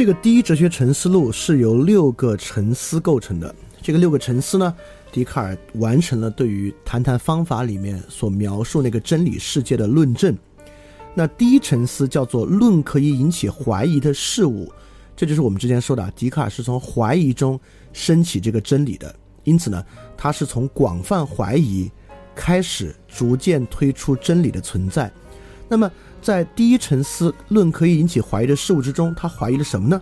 这个第一哲学沉思录是由六个沉思构成的。这个六个沉思呢，笛卡尔完成了对于谈谈方法里面所描述那个真理世界的论证。那第一沉思叫做“论可以引起怀疑的事物”，这就是我们之前说的，笛卡尔是从怀疑中升起这个真理的。因此呢，他是从广泛怀疑开始，逐渐推出真理的存在。那么，在第一沉思论可以引起怀疑的事物之中，他怀疑了什么呢？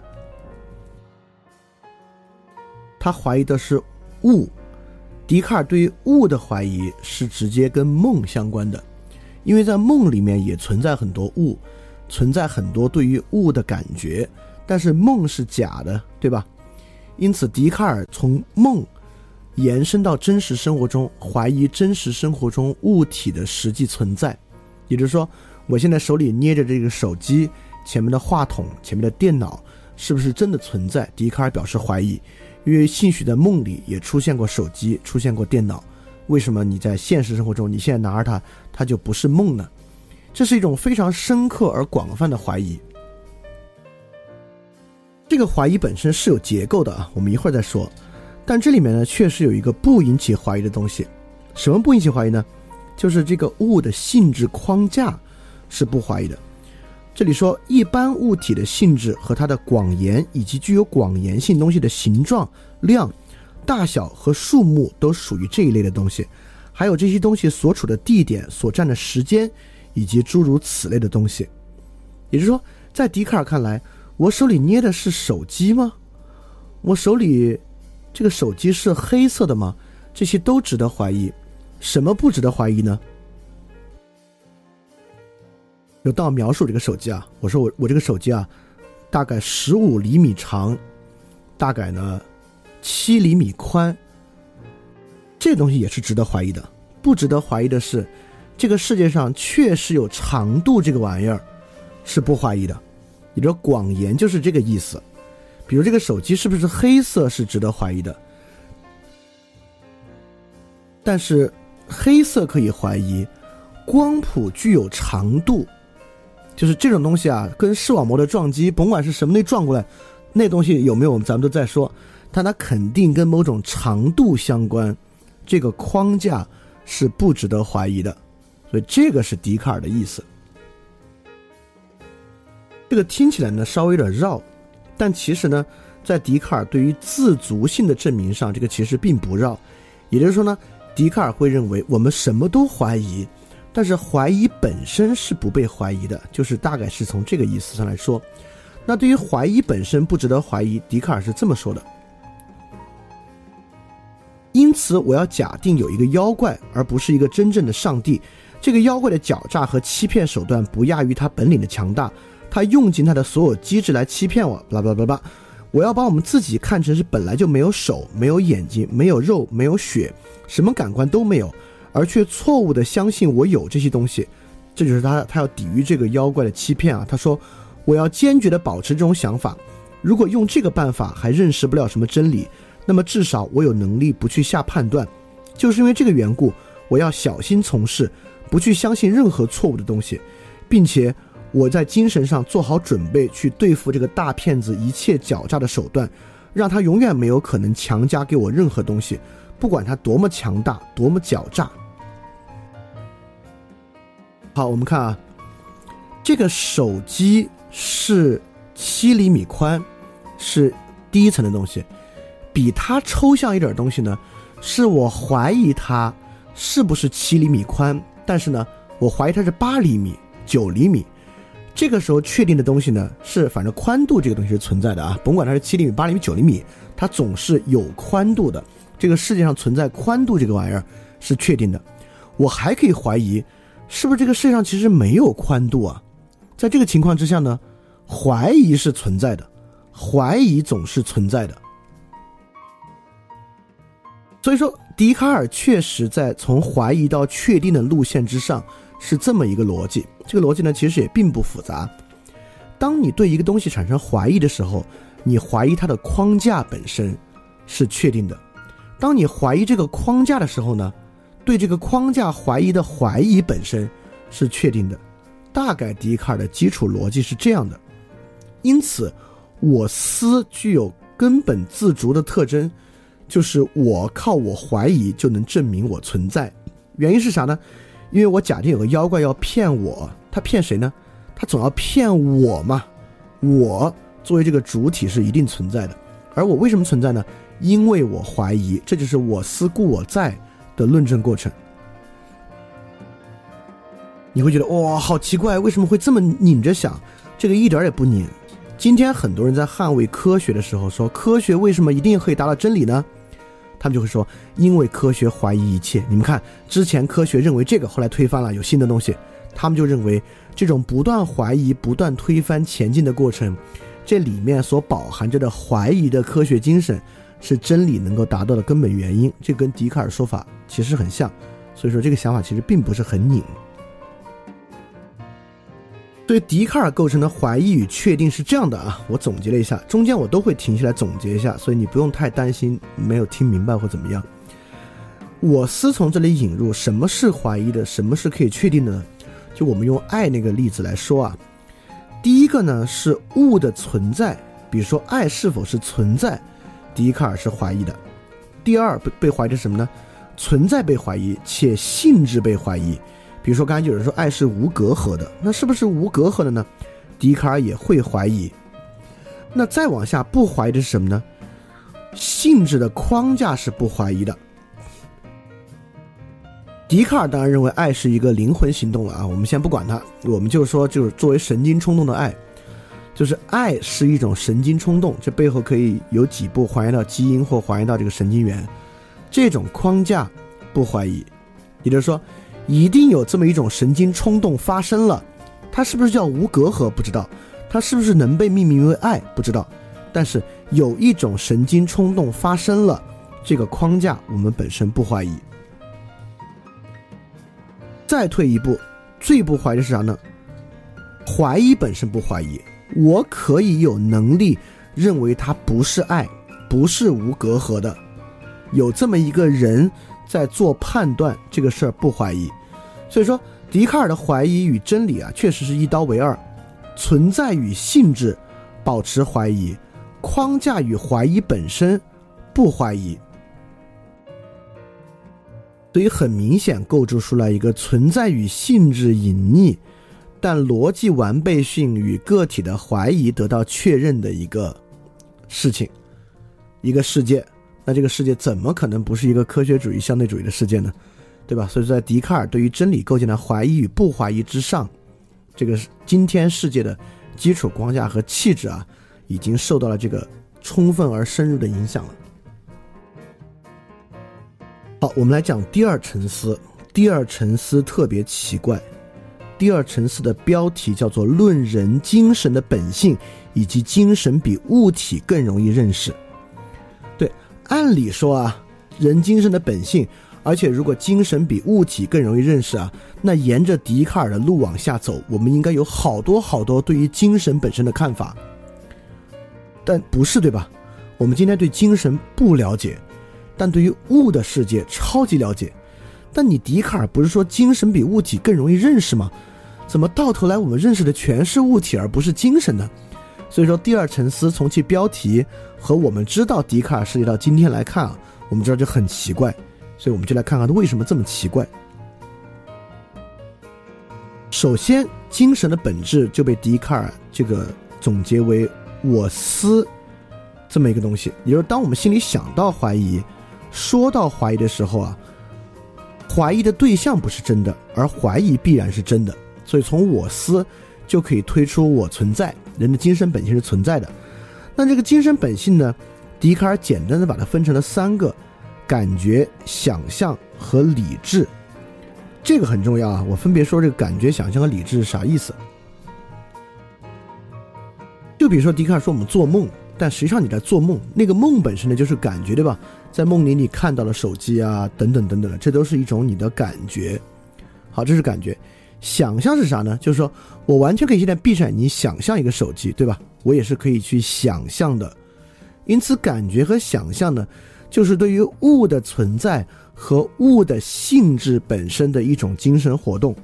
他怀疑的是物。笛卡尔对于物的怀疑是直接跟梦相关的，因为在梦里面也存在很多物，存在很多对于物的感觉，但是梦是假的，对吧？因此，笛卡尔从梦延伸到真实生活中，怀疑真实生活中物体的实际存在，也就是说。我现在手里捏着这个手机，前面的话筒，前面的电脑，是不是真的存在？笛卡尔表示怀疑，因为兴许在梦里也出现过手机，出现过电脑，为什么你在现实生活中，你现在拿着它，它就不是梦呢？这是一种非常深刻而广泛的怀疑。这个怀疑本身是有结构的啊，我们一会儿再说。但这里面呢，确实有一个不引起怀疑的东西，什么不引起怀疑呢？就是这个物的性质框架。是不怀疑的。这里说，一般物体的性质和它的广延以及具有广延性东西的形状、量、大小和数目都属于这一类的东西，还有这些东西所处的地点、所占的时间，以及诸如此类的东西。也就是说，在笛卡尔看来，我手里捏的是手机吗？我手里这个手机是黑色的吗？这些都值得怀疑。什么不值得怀疑呢？有到描述这个手机啊，我说我我这个手机啊，大概十五厘米长，大概呢七厘米宽。这东西也是值得怀疑的。不值得怀疑的是，这个世界上确实有长度这个玩意儿，是不怀疑的。你说广言就是这个意思。比如这个手机是不是黑色是值得怀疑的，但是黑色可以怀疑，光谱具有长度。就是这种东西啊，跟视网膜的撞击，甭管是什么东西撞过来，那东西有没有，咱们都在说，但它肯定跟某种长度相关，这个框架是不值得怀疑的，所以这个是笛卡尔的意思。这个听起来呢稍微有点绕，但其实呢，在笛卡尔对于自足性的证明上，这个其实并不绕，也就是说呢，笛卡尔会认为我们什么都怀疑。但是怀疑本身是不被怀疑的，就是大概是从这个意思上来说。那对于怀疑本身不值得怀疑，笛卡尔是这么说的。因此，我要假定有一个妖怪，而不是一个真正的上帝。这个妖怪的狡诈和欺骗手段不亚于他本领的强大，他用尽他的所有机智来欺骗我。巴拉巴拉巴拉，我要把我们自己看成是本来就没有手、没有眼睛、没有肉、没有血，什么感官都没有。而却错误的相信我有这些东西，这就是他他要抵御这个妖怪的欺骗啊！他说：“我要坚决的保持这种想法。如果用这个办法还认识不了什么真理，那么至少我有能力不去下判断。就是因为这个缘故，我要小心从事，不去相信任何错误的东西，并且我在精神上做好准备去对付这个大骗子一切狡诈的手段，让他永远没有可能强加给我任何东西。”不管他多么强大，多么狡诈。好，我们看啊，这个手机是七厘米宽，是第一层的东西。比它抽象一点东西呢，是我怀疑它是不是七厘米宽，但是呢，我怀疑它是八厘米、九厘米。这个时候确定的东西呢，是反正宽度这个东西是存在的啊，甭管它是七厘米、八厘米、九厘米，它总是有宽度的。这个世界上存在宽度这个玩意儿是确定的，我还可以怀疑，是不是这个世界上其实没有宽度啊？在这个情况之下呢，怀疑是存在的，怀疑总是存在的。所以说，笛卡尔确实在从怀疑到确定的路线之上是这么一个逻辑。这个逻辑呢，其实也并不复杂。当你对一个东西产生怀疑的时候，你怀疑它的框架本身是确定的。当你怀疑这个框架的时候呢，对这个框架怀疑的怀疑本身是确定的。大概笛卡尔的基础逻辑是这样的，因此我思具有根本自足的特征，就是我靠我怀疑就能证明我存在。原因是啥呢？因为我假定有个妖怪要骗我，他骗谁呢？他总要骗我嘛。我作为这个主体是一定存在的，而我为什么存在呢？因为我怀疑，这就是我思故我在的论证过程。你会觉得哇，好奇怪，为什么会这么拧着想？这个一点也不拧。今天很多人在捍卫科学的时候说，科学为什么一定可以达到真理呢？他们就会说，因为科学怀疑一切。你们看，之前科学认为这个，后来推翻了，有新的东西。他们就认为这种不断怀疑、不断推翻、前进的过程，这里面所饱含着的怀疑的科学精神，是真理能够达到的根本原因。这跟笛卡尔说法其实很像，所以说这个想法其实并不是很拧。对笛卡尔构成的怀疑与确定是这样的啊，我总结了一下，中间我都会停下来总结一下，所以你不用太担心没有听明白或怎么样。我思从这里引入什么是怀疑的，什么是可以确定的呢？就我们用爱那个例子来说啊，第一个呢是物的存在，比如说爱是否是存在，笛卡尔是怀疑的。第二被被怀疑是什么呢？存在被怀疑，且性质被怀疑。比如说，刚才有人说爱是无隔阂的，那是不是无隔阂的呢？笛卡尔也会怀疑。那再往下不怀疑的是什么呢？性质的框架是不怀疑的。笛卡尔当然认为爱是一个灵魂行动了啊，我们先不管它，我们就说就是作为神经冲动的爱，就是爱是一种神经冲动，这背后可以有几步还原到基因或还原到这个神经元，这种框架不怀疑，也就是说。一定有这么一种神经冲动发生了，它是不是叫无隔阂不知道，它是不是能被命名为爱不知道，但是有一种神经冲动发生了，这个框架我们本身不怀疑。再退一步，最不怀疑是啥呢？怀疑本身不怀疑，我可以有能力认为它不是爱，不是无隔阂的，有这么一个人在做判断，这个事儿不怀疑。所以说，笛卡尔的怀疑与真理啊，确实是一刀为二，存在与性质保持怀疑，框架与怀疑本身不怀疑，所以很明显构筑出来一个存在与性质隐匿，但逻辑完备性与个体的怀疑得到确认的一个事情，一个世界。那这个世界怎么可能不是一个科学主义相对主义的世界呢？对吧？所以，在笛卡尔对于真理构建的怀疑与不怀疑之上，这个今天世界的基础框架和气质啊，已经受到了这个充分而深入的影响了。好，我们来讲第二沉思。第二沉思特别奇怪，第二层次的标题叫做《论人精神的本性以及精神比物体更容易认识》。对，按理说啊，人精神的本性。而且，如果精神比物体更容易认识啊，那沿着笛卡尔的路往下走，我们应该有好多好多对于精神本身的看法。但不是对吧？我们今天对精神不了解，但对于物的世界超级了解。但你笛卡尔不是说精神比物体更容易认识吗？怎么到头来我们认识的全是物体而不是精神呢？所以说，第二沉思从其标题和我们知道笛卡尔涉及到今天来看啊，我们知道就很奇怪。所以我们就来看看他为什么这么奇怪。首先，精神的本质就被笛卡尔这个总结为“我思”这么一个东西。也就是当我们心里想到怀疑、说到怀疑的时候啊，怀疑的对象不是真的，而怀疑必然是真的。所以从“我思”就可以推出我存在，人的精神本性是存在的。那这个精神本性呢？笛卡尔简单的把它分成了三个。感觉、想象和理智，这个很重要啊！我分别说这个感觉、想象和理智是啥意思。就比如说，笛卡尔说我们做梦，但实际上你在做梦，那个梦本身呢就是感觉，对吧？在梦里你看到了手机啊，等等等等的，这都是一种你的感觉。好，这是感觉。想象是啥呢？就是说我完全可以现在闭上眼睛想象一个手机，对吧？我也是可以去想象的。因此，感觉和想象呢？就是对于物的存在和物的性质本身的一种精神活动。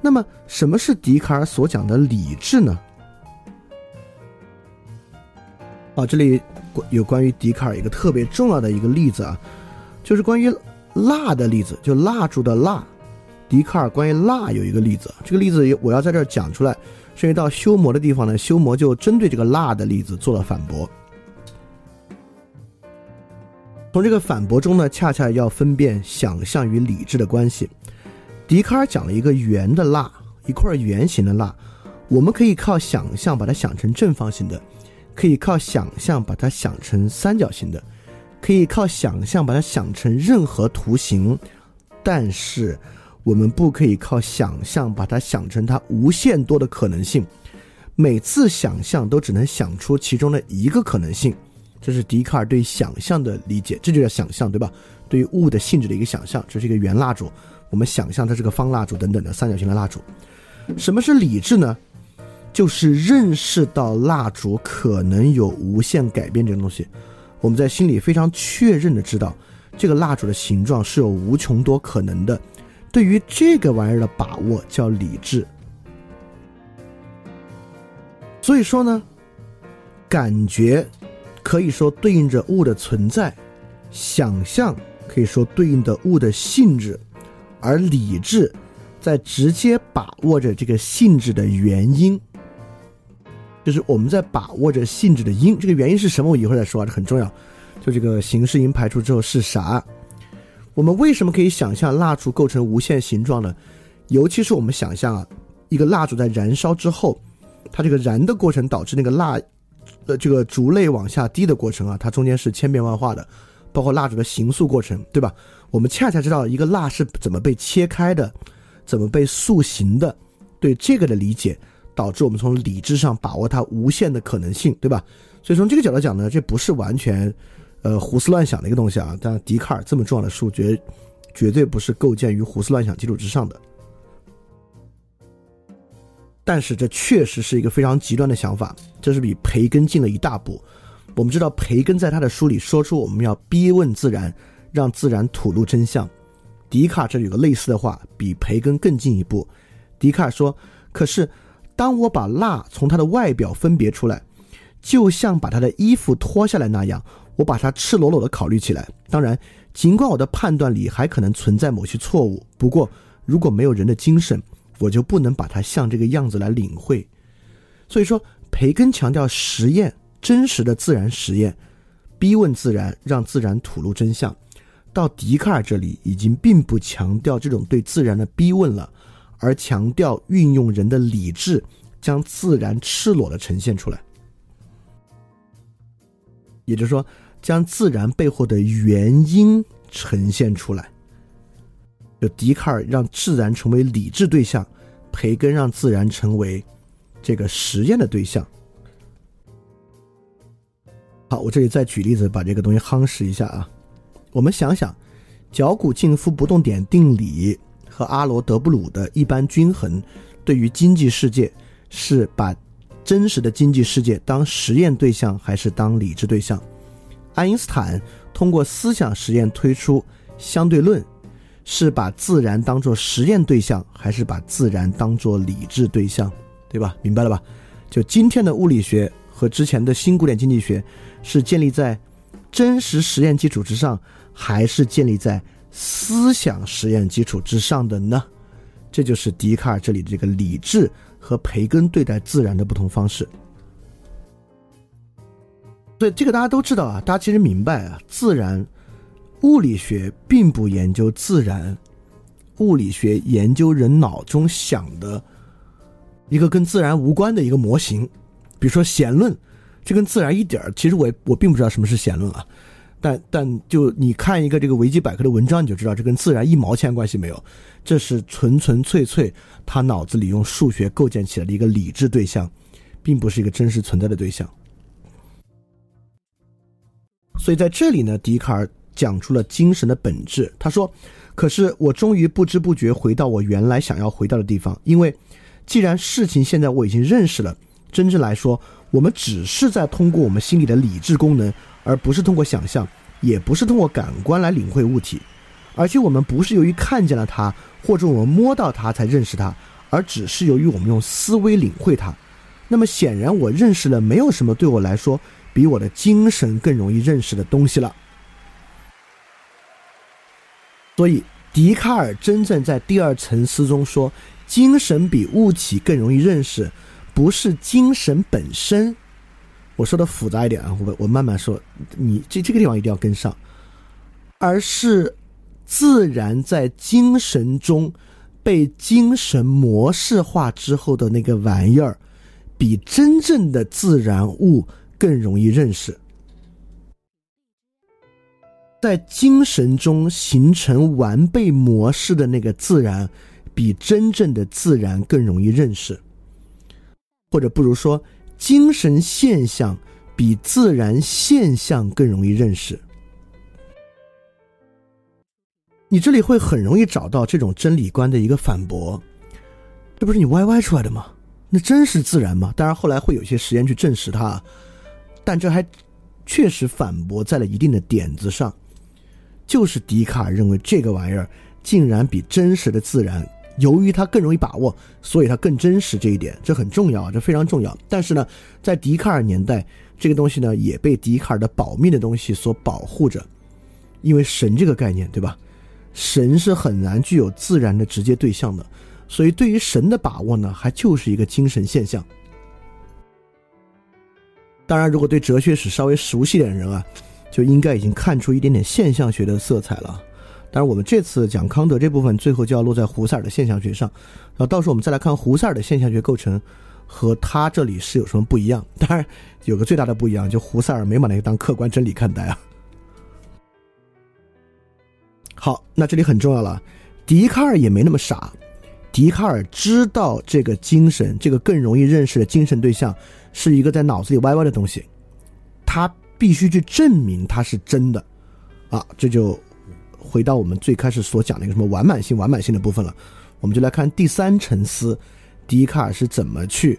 那么，什么是笛卡尔所讲的理智呢？啊，这里有关于笛卡尔一个特别重要的一个例子啊，就是关于蜡的例子，就蜡烛的蜡。笛卡尔关于蜡有一个例子，这个例子我要在这儿讲出来，是因为到修魔的地方呢，修魔就针对这个蜡的例子做了反驳。从这个反驳中呢，恰恰要分辨想象与理智的关系。笛卡尔讲了一个圆的蜡，一块圆形的蜡，我们可以靠想象把它想成正方形的，可以靠想象把它想成三角形的，可以靠想象把它想成任何图形，但是。我们不可以靠想象把它想成它无限多的可能性，每次想象都只能想出其中的一个可能性，这是笛卡尔对想象的理解，这就叫想象，对吧？对于物的性质的一个想象，这是一个圆蜡烛，我们想象它是个方蜡烛等等的三角形的蜡烛。什么是理智呢？就是认识到蜡烛可能有无限改变这个东西，我们在心里非常确认的知道，这个蜡烛的形状是有无穷多可能的。对于这个玩意儿的把握叫理智，所以说呢，感觉可以说对应着物的存在，想象可以说对应的物的性质，而理智在直接把握着这个性质的原因，就是我们在把握着性质的因，这个原因是什么？我一会儿再说啊，这很重要。就这个形式因排除之后是啥？我们为什么可以想象蜡烛构成无限形状呢？尤其是我们想象啊，一个蜡烛在燃烧之后，它这个燃的过程导致那个蜡，呃，这个烛泪往下滴的过程啊，它中间是千变万化的，包括蜡烛的形塑过程，对吧？我们恰恰知道一个蜡是怎么被切开的，怎么被塑形的，对这个的理解，导致我们从理智上把握它无限的可能性，对吧？所以从这个角度讲呢，这不是完全。呃，胡思乱想的一个东西啊，但笛卡尔这么重要的数学，绝对不是构建于胡思乱想基础之上的。但是这确实是一个非常极端的想法，这是比培根进了一大步。我们知道培根在他的书里说出我们要逼问自然，让自然吐露真相。笛卡尔这里有个类似的话，比培根更进一步。笛卡尔说：“可是当我把蜡从它的外表分别出来，就像把他的衣服脱下来那样。”我把它赤裸裸的考虑起来，当然，尽管我的判断里还可能存在某些错误，不过如果没有人的精神，我就不能把它像这个样子来领会。所以说，培根强调实验，真实的自然实验，逼问自然，让自然吐露真相。到笛卡尔这里，已经并不强调这种对自然的逼问了，而强调运用人的理智，将自然赤裸的呈现出来。也就是说。将自然背后的原因呈现出来，就笛卡尔让自然成为理智对象，培根让自然成为这个实验的对象。好，我这里再举例子，把这个东西夯实一下啊。我们想想，绞股静夫不动点定理和阿罗德布鲁的一般均衡，对于经济世界是把真实的经济世界当实验对象，还是当理智对象？爱因斯坦通过思想实验推出相对论，是把自然当做实验对象，还是把自然当做理智对象？对吧？明白了吧？就今天的物理学和之前的新古典经济学，是建立在真实实验基础之上，还是建立在思想实验基础之上的呢？这就是笛卡尔这里的这个理智和培根对待自然的不同方式。对这个大家都知道啊，大家其实明白啊，自然物理学并不研究自然，物理学研究人脑中想的一个跟自然无关的一个模型，比如说弦论，这跟自然一点儿，其实我我并不知道什么是弦论啊，但但就你看一个这个维基百科的文章，你就知道这跟自然一毛钱关系没有，这是纯纯粹粹他脑子里用数学构建起来的一个理智对象，并不是一个真实存在的对象。所以在这里呢，笛卡尔讲出了精神的本质。他说：“可是我终于不知不觉回到我原来想要回到的地方，因为既然事情现在我已经认识了，真正来说，我们只是在通过我们心里的理智功能，而不是通过想象，也不是通过感官来领会物体，而且我们不是由于看见了它或者我们摸到它才认识它，而只是由于我们用思维领会它。那么显然，我认识了没有什么对我来说。”比我的精神更容易认识的东西了。所以，笛卡尔真正在第二层思中说，精神比物体更容易认识，不是精神本身。我说的复杂一点啊，我我慢慢说，你这这个地方一定要跟上，而是自然在精神中被精神模式化之后的那个玩意儿，比真正的自然物更容易认识。在精神中形成完备模式的那个自然，比真正的自然更容易认识，或者不如说。精神现象比自然现象更容易认识。你这里会很容易找到这种真理观的一个反驳，这不是你歪歪出来的吗？那真是自然吗？当然，后来会有一些实验去证实它，但这还确实反驳在了一定的点子上。就是笛卡尔认为这个玩意儿竟然比真实的自然。由于它更容易把握，所以它更真实。这一点这很重要啊，这非常重要。但是呢，在笛卡尔年代，这个东西呢也被笛卡尔的保密的东西所保护着，因为神这个概念，对吧？神是很难具有自然的直接对象的，所以对于神的把握呢，还就是一个精神现象。当然，如果对哲学史稍微熟悉点的人啊，就应该已经看出一点点现象学的色彩了。当然，我们这次讲康德这部分，最后就要落在胡塞尔的现象学上。然后到时候我们再来看胡塞尔的现象学构成和他这里是有什么不一样。当然，有个最大的不一样，就胡塞尔没把那个当客观真理看待啊。好，那这里很重要了，笛卡尔也没那么傻。笛卡尔知道这个精神，这个更容易认识的精神对象是一个在脑子里歪歪的东西，他必须去证明它是真的啊，这就。回到我们最开始所讲的一个什么完满性、完满性的部分了，我们就来看第三沉思，笛卡尔是怎么去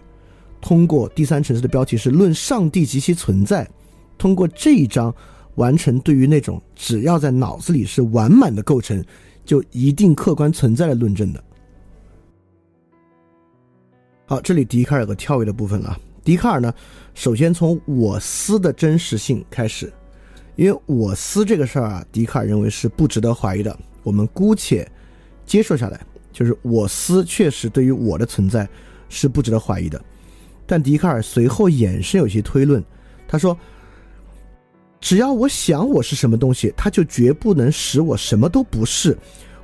通过第三沉思的标题是“论上帝及其存在”，通过这一章完成对于那种只要在脑子里是完满的构成，就一定客观存在的论证的。好，这里笛卡尔有个跳跃的部分了。笛卡尔呢，首先从我思的真实性开始。因为我思这个事儿啊，笛卡尔认为是不值得怀疑的。我们姑且接受下来，就是我思确实对于我的存在是不值得怀疑的。但笛卡尔随后衍生有些推论，他说：只要我想我是什么东西，他就绝不能使我什么都不是；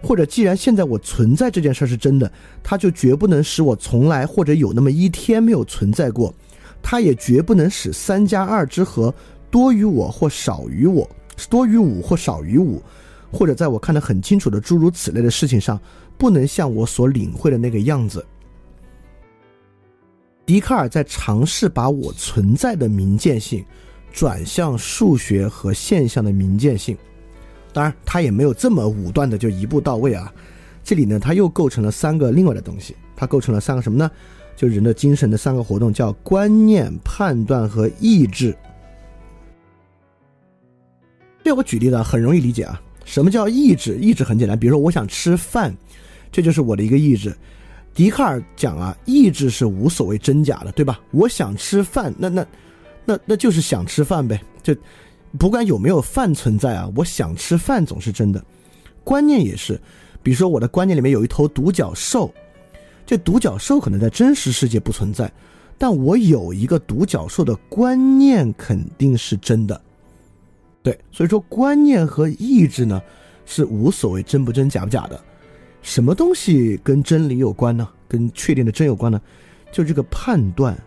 或者既然现在我存在这件事是真的，他就绝不能使我从来或者有那么一天没有存在过；他也绝不能使三加二之和。多于我或少于我，多于五或少于五，或者在我看得很清楚的诸如此类的事情上，不能像我所领会的那个样子。笛卡尔在尝试把我存在的明见性转向数学和现象的明见性，当然他也没有这么武断的就一步到位啊。这里呢，他又构成了三个另外的东西，他构成了三个什么呢？就人的精神的三个活动，叫观念、判断和意志。这我举例的很容易理解啊。什么叫意志？意志很简单，比如说我想吃饭，这就是我的一个意志。笛卡尔讲啊，意志是无所谓真假的，对吧？我想吃饭，那那那那就是想吃饭呗，就不管有没有饭存在啊，我想吃饭总是真的。观念也是，比如说我的观念里面有一头独角兽，这独角兽可能在真实世界不存在，但我有一个独角兽的观念肯定是真的。对，所以说观念和意志呢，是无所谓真不真假不假的。什么东西跟真理有关呢？跟确定的真有关呢？就这个判断，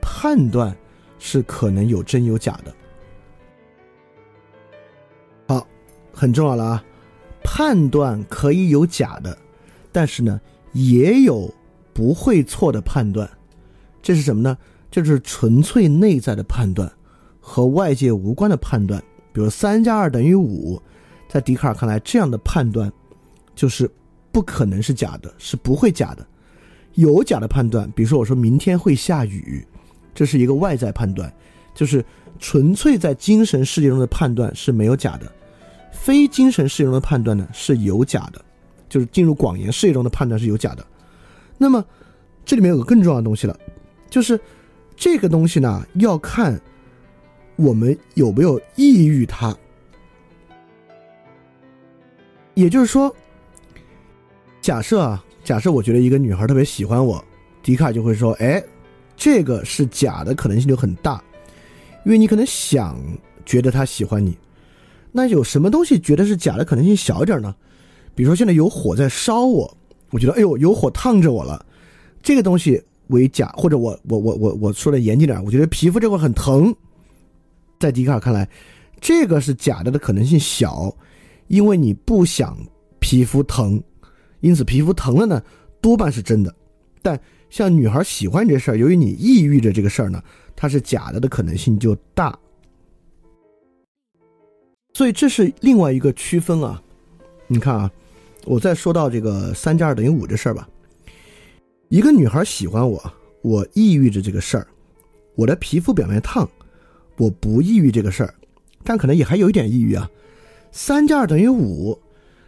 判断是可能有真有假的。好，很重要了啊！判断可以有假的，但是呢，也有不会错的判断。这是什么呢？这是纯粹内在的判断。和外界无关的判断，比如三加二等于五，在笛卡尔看来，这样的判断就是不可能是假的，是不会假的。有假的判断，比如说我说明天会下雨，这是一个外在判断，就是纯粹在精神世界中的判断是没有假的。非精神世界中的判断呢是有假的，就是进入广言世界中的判断是有假的。那么这里面有个更重要的东西了，就是这个东西呢要看。我们有没有抑郁它？也就是说，假设啊，假设我觉得一个女孩特别喜欢我，笛卡就会说：“哎，这个是假的，可能性就很大，因为你可能想觉得她喜欢你。那有什么东西觉得是假的可能性小一点呢？比如说现在有火在烧我，我觉得哎呦有火烫着我了，这个东西为假，或者我我我我我说的严谨点，我觉得皮肤这块很疼，在笛卡尔看来，这个是假的的可能性小。”因为你不想皮肤疼，因此皮肤疼了呢，多半是真的。但像女孩喜欢这事儿，由于你抑郁着这个事儿呢，它是假的的可能性就大。所以这是另外一个区分啊。你看啊，我再说到这个三加二等于五这事儿吧。一个女孩喜欢我，我抑郁着这个事儿，我的皮肤表面烫，我不抑郁这个事儿，但可能也还有一点抑郁啊。三加二等于五，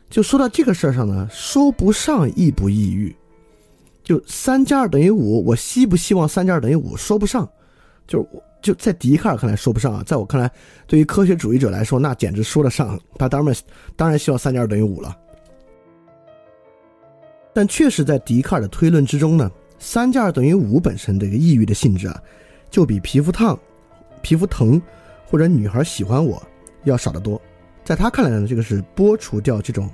就说到这个事儿上呢，说不上抑不抑郁。就三加二等于五，我希不希望三加二等于五？说不上，就是我就在笛卡尔看来说不上啊，在我看来，对于科学主义者来说，那简直说得上。他当然当然希望三加二等于五了。但确实在笛卡尔的推论之中呢，三加二等于五本身这个抑郁的性质啊，就比皮肤烫、皮肤疼或者女孩喜欢我要少得多。在他看来呢，这个是剥除掉这种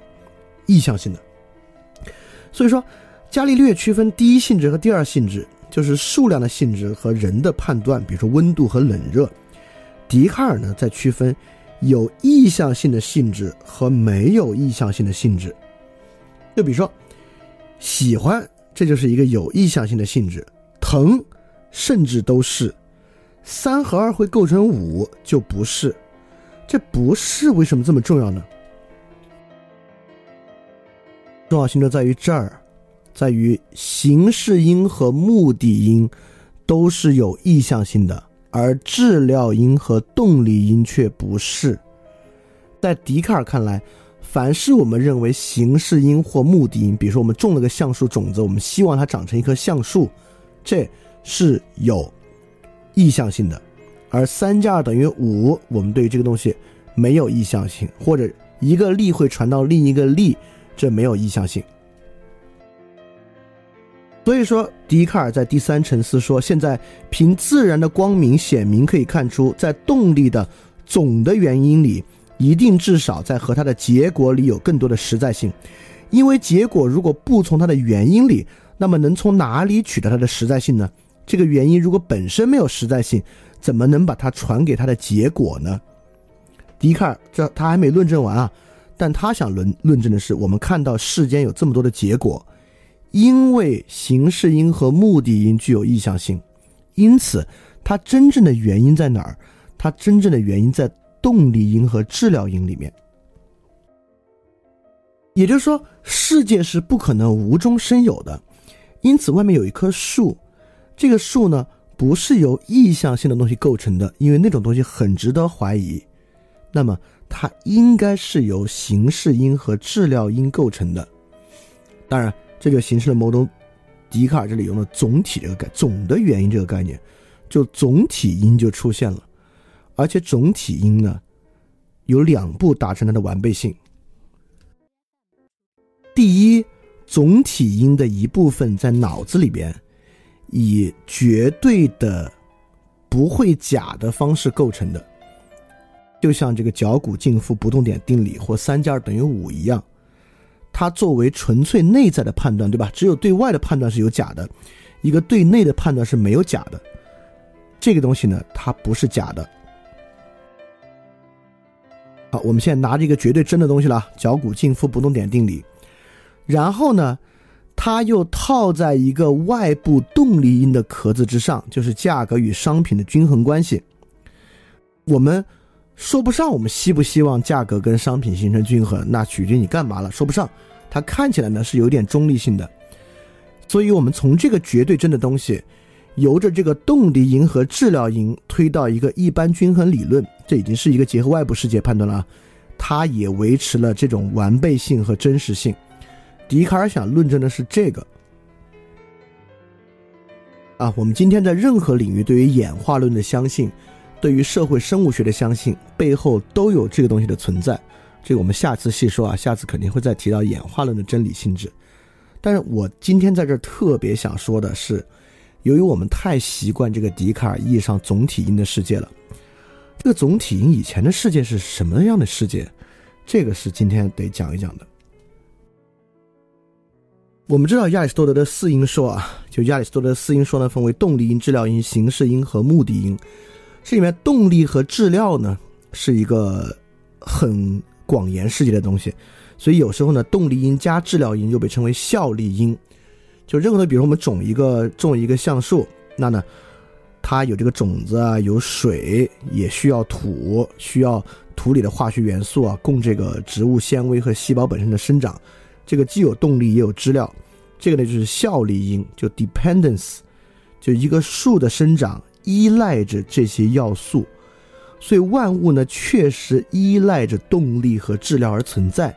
意向性的。所以说，伽利略区分第一性质和第二性质，就是数量的性质和人的判断，比如说温度和冷热。笛卡尔呢，在区分有意向性的性质和没有意向性的性质。就比如说，喜欢，这就是一个有意向性的性质；疼，甚至都是三和二会构成五，就不是。这不是为什么这么重要呢？重要性就在于这儿，在于形式音和目的音都是有意向性的，而质料音和动力音却不是。在笛卡尔看来，凡是我们认为形式音或目的音，比如说我们种了个橡树种子，我们希望它长成一棵橡树，这是有意向性的。而三加二等于五，我们对于这个东西没有意向性，或者一个力会传到另一个力，这没有意向性。所以说，笛卡尔在第三沉思说，现在凭自然的光明显明可以看出，在动力的总的原因里，一定至少在和它的结果里有更多的实在性，因为结果如果不从它的原因里，那么能从哪里取得它的实在性呢？这个原因如果本身没有实在性。怎么能把它传给他的结果呢？笛卡尔这他还没论证完啊，但他想论论证的是，我们看到世间有这么多的结果，因为形式音和目的音具有意向性，因此它真正的原因在哪儿？它真正的原因在动力音和质料音里面。也就是说，世界是不可能无中生有的，因此外面有一棵树，这个数呢？不是由意向性的东西构成的，因为那种东西很值得怀疑。那么它应该是由形式音和质料音构成的。当然，这就形成了某种笛卡尔这里用的总体这个概总的原因这个概念，就总体音就出现了。而且总体音呢，有两步达成它的完备性。第一，总体音的一部分在脑子里边。以绝对的不会假的方式构成的，就像这个脚骨静负不动点定理或三加二等于五一样，它作为纯粹内在的判断，对吧？只有对外的判断是有假的，一个对内的判断是没有假的。这个东西呢，它不是假的。好，我们现在拿着一个绝对真的东西了，脚骨静负不动点定理，然后呢？它又套在一个外部动力因的壳子之上，就是价格与商品的均衡关系。我们说不上，我们希不希望价格跟商品形成均衡，那取决于你干嘛了。说不上，它看起来呢是有点中立性的。所以，我们从这个绝对真的东西，由着这个动力因和治疗因推到一个一般均衡理论，这已经是一个结合外部世界判断了，它也维持了这种完备性和真实性。笛卡尔想论证的是这个啊，我们今天在任何领域对于演化论的相信，对于社会生物学的相信，背后都有这个东西的存在。这个我们下次细说啊，下次肯定会再提到演化论的真理性质。但是我今天在这儿特别想说的是，由于我们太习惯这个笛卡尔意义上总体因的世界了，这个总体因以前的世界是什么样的世界？这个是今天得讲一讲的。我们知道亚里士多德的四因说啊，就亚里士多德的四因说呢，分为动力因、质料因、形式因和目的因。这里面动力和质料呢是一个很广言世界的东西，所以有时候呢，动力因加质料因又被称为效力因。就任何的，比如我们种一个种一个橡树，那呢，它有这个种子啊，有水，也需要土，需要土里的化学元素啊，供这个植物纤维和细胞本身的生长。这个既有动力也有质料，这个呢就是效力因，就 dependence，就一个树的生长依赖着这些要素，所以万物呢确实依赖着动力和质料而存在，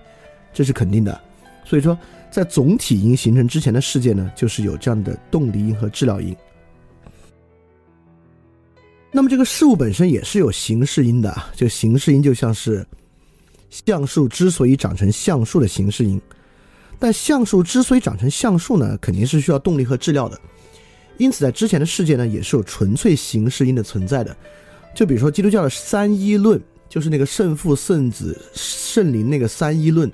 这是肯定的。所以说，在总体因形成之前的世界呢，就是有这样的动力因和质料因。那么这个事物本身也是有形式因的，就形式因就像是橡树之所以长成橡树的形式因。但橡树之所以长成橡树呢，肯定是需要动力和质料的。因此，在之前的世界呢，也是有纯粹形式因的存在的。就比如说基督教的三一论，就是那个圣父、圣子、圣灵那个三一论。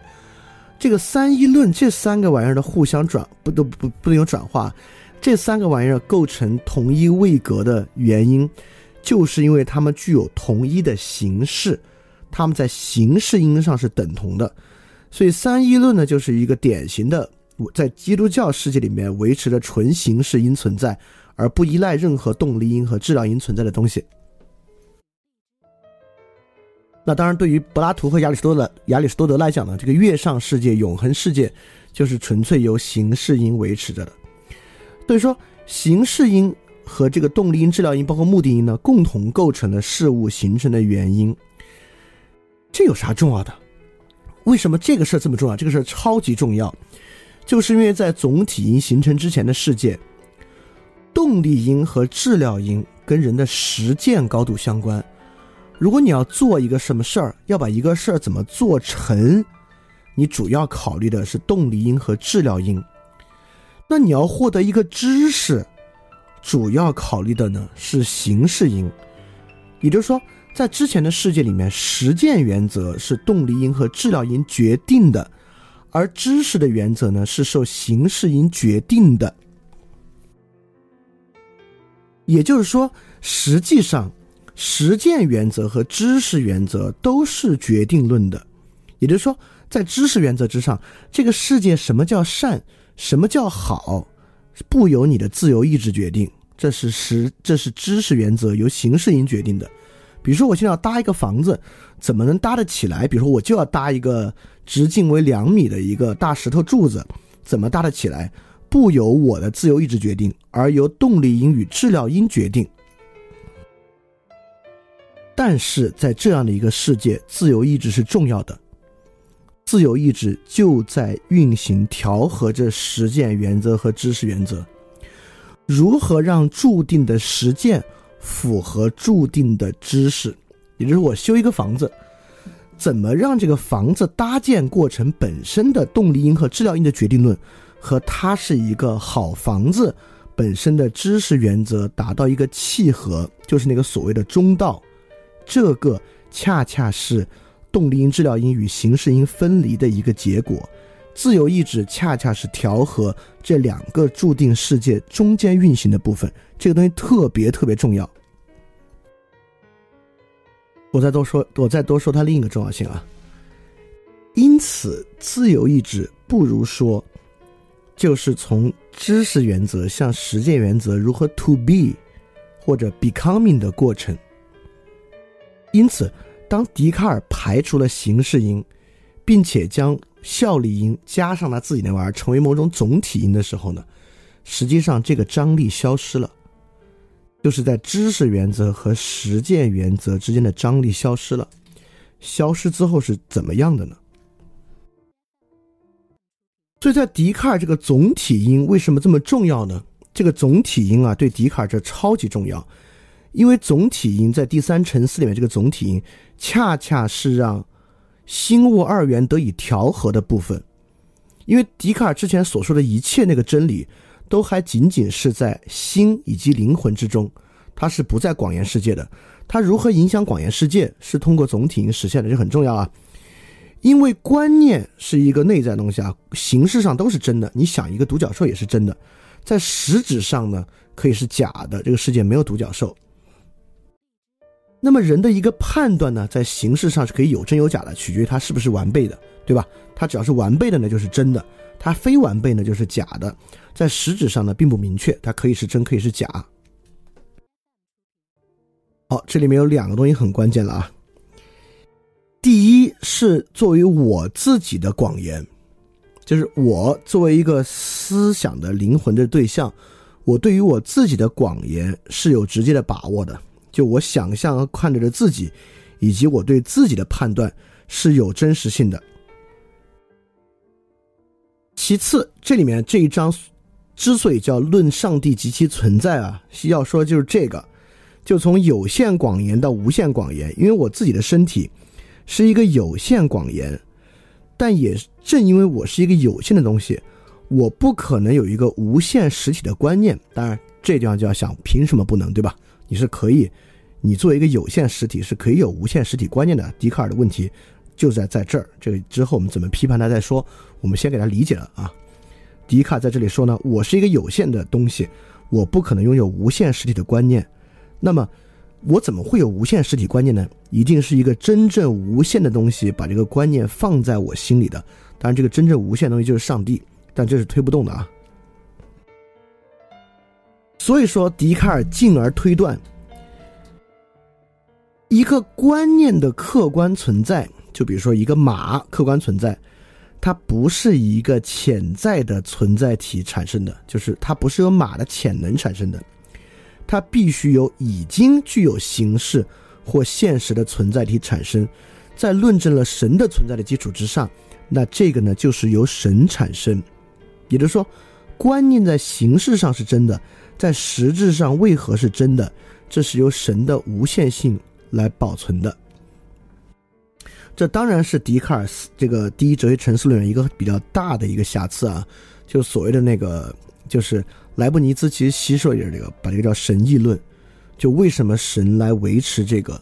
这个三一论这三个玩意儿的互相转不都不不能有转化，这三个玩意儿构成同一位格的原因，就是因为它们具有同一的形式，它们在形式因上是等同的。所以三一论呢，就是一个典型的在基督教世界里面维持着纯形式因存在，而不依赖任何动力因和质量因存在的东西。那当然，对于柏拉图和亚里士多德亚里士多德来讲呢，这个月上世界、永恒世界就是纯粹由形式因维持着的。所以说，形式因和这个动力因、质量因，包括目的因呢，共同构成了事物形成的原因。这有啥重要的？为什么这个事儿这么重要？这个事儿超级重要，就是因为在总体音形成之前的世界，动力因和质料因跟人的实践高度相关。如果你要做一个什么事儿，要把一个事儿怎么做成，你主要考虑的是动力因和质料因。那你要获得一个知识，主要考虑的呢是形式因。也就是说。在之前的世界里面，实践原则是动力因和治疗因决定的，而知识的原则呢是受形式因决定的。也就是说，实际上，实践原则和知识原则都是决定论的。也就是说，在知识原则之上，这个世界什么叫善，什么叫好，不由你的自由意志决定，这是实，这是知识原则由形式因决定的。比如说，我现在要搭一个房子，怎么能搭得起来？比如说，我就要搭一个直径为两米的一个大石头柱子，怎么搭得起来？不由我的自由意志决定，而由动力因与质料因决定。但是在这样的一个世界，自由意志是重要的，自由意志就在运行调和着实践原则和知识原则，如何让注定的实践？符合注定的知识，也就是我修一个房子，怎么让这个房子搭建过程本身的动力因和治疗因的决定论，和它是一个好房子本身的知识原则达到一个契合，就是那个所谓的中道。这个恰恰是动力因、治疗因与形式因分离的一个结果。自由意志恰恰是调和这两个注定世界中间运行的部分，这个东西特别特别重要。我再多说，我再多说它另一个重要性啊。因此，自由意志不如说，就是从知识原则向实践原则如何 to be 或者 becoming 的过程。因此，当笛卡尔排除了形式因，并且将效力因加上他自己那玩意儿，成为某种总体因的时候呢，实际上这个张力消失了。就是在知识原则和实践原则之间的张力消失了，消失之后是怎么样的呢？所以在笛卡尔这个总体因为什么这么重要呢？这个总体因啊，对笛卡尔这超级重要，因为总体因在第三层次里面，这个总体因恰恰是让心物二元得以调和的部分。因为笛卡尔之前所说的一切那个真理，都还仅仅是在心以及灵魂之中，它是不在广元世界的。它如何影响广元世界，是通过总体因实现的，这很重要啊。因为观念是一个内在东西啊，形式上都是真的。你想一个独角兽也是真的，在实质上呢，可以是假的。这个世界没有独角兽。那么人的一个判断呢，在形式上是可以有真有假的，取决于它是不是完备的，对吧？它只要是完备的呢，就是真的；它非完备呢，就是假的。在实质上呢，并不明确，它可以是真，可以是假。好，这里面有两个东西很关键了啊。第一是作为我自己的广言，就是我作为一个思想的灵魂的对象，我对于我自己的广言是有直接的把握的。就我想象和看着的自己，以及我对自己的判断是有真实性的。其次，这里面这一章之所以叫论上帝及其存在啊，要说就是这个，就从有限广言到无限广言，因为我自己的身体。是一个有限广言，但也正因为我是一个有限的东西，我不可能有一个无限实体的观念。当然，这地方就要想，凭什么不能，对吧？你是可以，你作为一个有限实体是可以有无限实体观念的。笛卡尔的问题就在在这儿，这个之后我们怎么批判他再说。我们先给他理解了啊。笛卡在这里说呢，我是一个有限的东西，我不可能拥有无限实体的观念。那么。我怎么会有无限实体观念呢？一定是一个真正无限的东西把这个观念放在我心里的。当然，这个真正无限的东西就是上帝，但这是推不动的啊。所以说，笛卡尔进而推断，一个观念的客观存在，就比如说一个马客观存在，它不是一个潜在的存在体产生的，就是它不是由马的潜能产生的。它必须由已经具有形式或现实的存在体产生，在论证了神的存在的基础之上，那这个呢就是由神产生。也就是说，观念在形式上是真的，在实质上为何是真的？这是由神的无限性来保存的。这当然是笛卡尔斯这个第一哲学陈述论一个比较大的一个瑕疵啊，就所谓的那个就是。莱布尼兹其实吸收也是这个，把这个叫神议论，就为什么神来维持这个，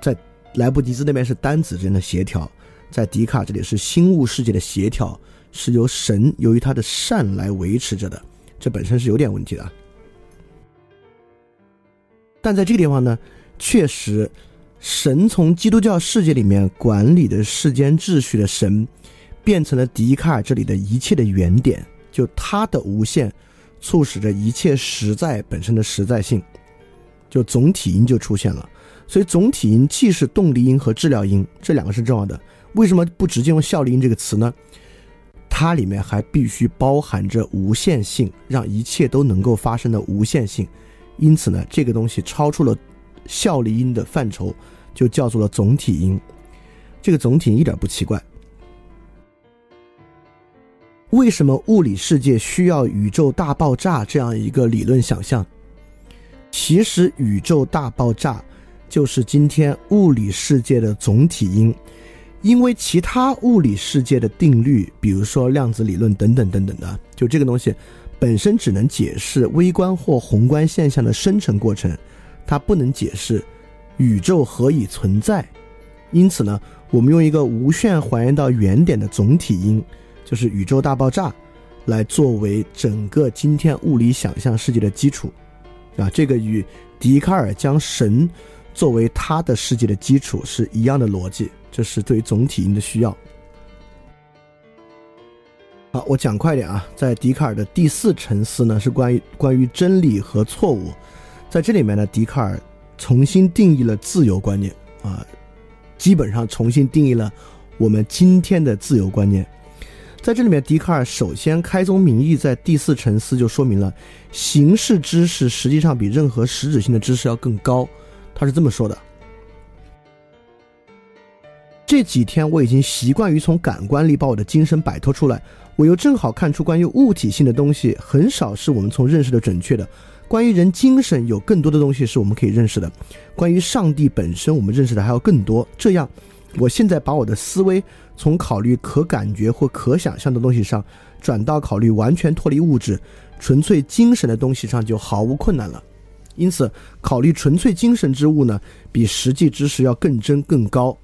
在莱布尼兹那边是单子之间的协调，在笛卡这里是心物世界的协调，是由神由于他的善来维持着的，这本身是有点问题的。但在这个地方呢，确实，神从基督教世界里面管理的世间秩序的神，变成了笛卡尔这里的一切的原点，就他的无限。促使着一切实在本身的实在性，就总体因就出现了。所以总体因既是动力因和治疗因，这两个是重要的。为什么不直接用效力因这个词呢？它里面还必须包含着无限性，让一切都能够发生的无限性。因此呢，这个东西超出了效力因的范畴，就叫做了总体因。这个总体一点不奇怪。为什么物理世界需要宇宙大爆炸这样一个理论想象？其实，宇宙大爆炸就是今天物理世界的总体因，因为其他物理世界的定律，比如说量子理论等等等等的，就这个东西本身只能解释微观或宏观现象的生成过程，它不能解释宇宙何以存在。因此呢，我们用一个无限还原到原点的总体因。就是宇宙大爆炸，来作为整个今天物理想象世界的基础，啊，这个与笛卡尔将神作为他的世界的基础是一样的逻辑，这是对于总体因的需要。好，我讲快点啊，在笛卡尔的第四沉思呢，是关于关于真理和错误，在这里面呢，笛卡尔重新定义了自由观念啊，基本上重新定义了我们今天的自由观念。在这里面，笛卡尔首先开宗明义，在第四层次就说明了，形式知识实际上比任何实质性的知识要更高。他是这么说的：这几天我已经习惯于从感官里把我的精神摆脱出来，我又正好看出关于物体性的东西很少是我们从认识的准确的，关于人精神有更多的东西是我们可以认识的，关于上帝本身我们认识的还要更多。这样，我现在把我的思维从考虑可感觉或可想象的东西上，转到考虑完全脱离物质、纯粹精神的东西上，就毫无困难了。因此，考虑纯粹精神之物呢，比实际知识要更真更高。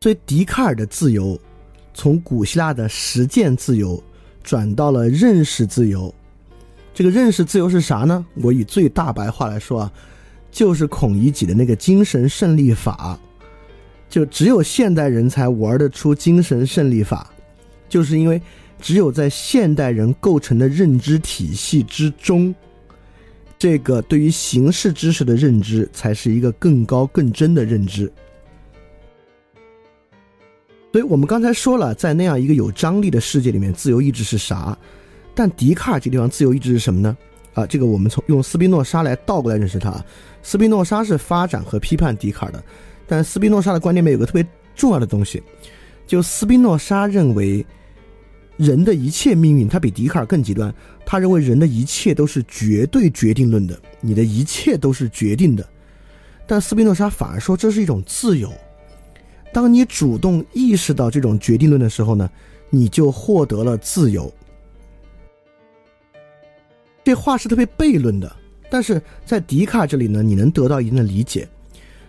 所以，笛卡尔的自由，从古希腊的实践自由，转到了认识自由。这个认识自由是啥呢？我以最大白话来说啊，就是孔乙己的那个精神胜利法。就只有现代人才玩得出精神胜利法，就是因为只有在现代人构成的认知体系之中。这个对于形式知识的认知，才是一个更高更真的认知。所以我们刚才说了，在那样一个有张力的世界里面，自由意志是啥？但笛卡尔这地方自由意志是什么呢？啊，这个我们从用斯宾诺莎来倒过来认识它。斯宾诺莎是发展和批判笛卡尔的，但斯宾诺莎的观点里面有个特别重要的东西，就斯宾诺莎认为。人的一切命运，他比笛卡尔更极端。他认为人的一切都是绝对决定论的，你的一切都是决定的。但斯宾诺莎反而说这是一种自由。当你主动意识到这种决定论的时候呢，你就获得了自由。这话是特别悖论的，但是在笛卡这里呢，你能得到一定的理解。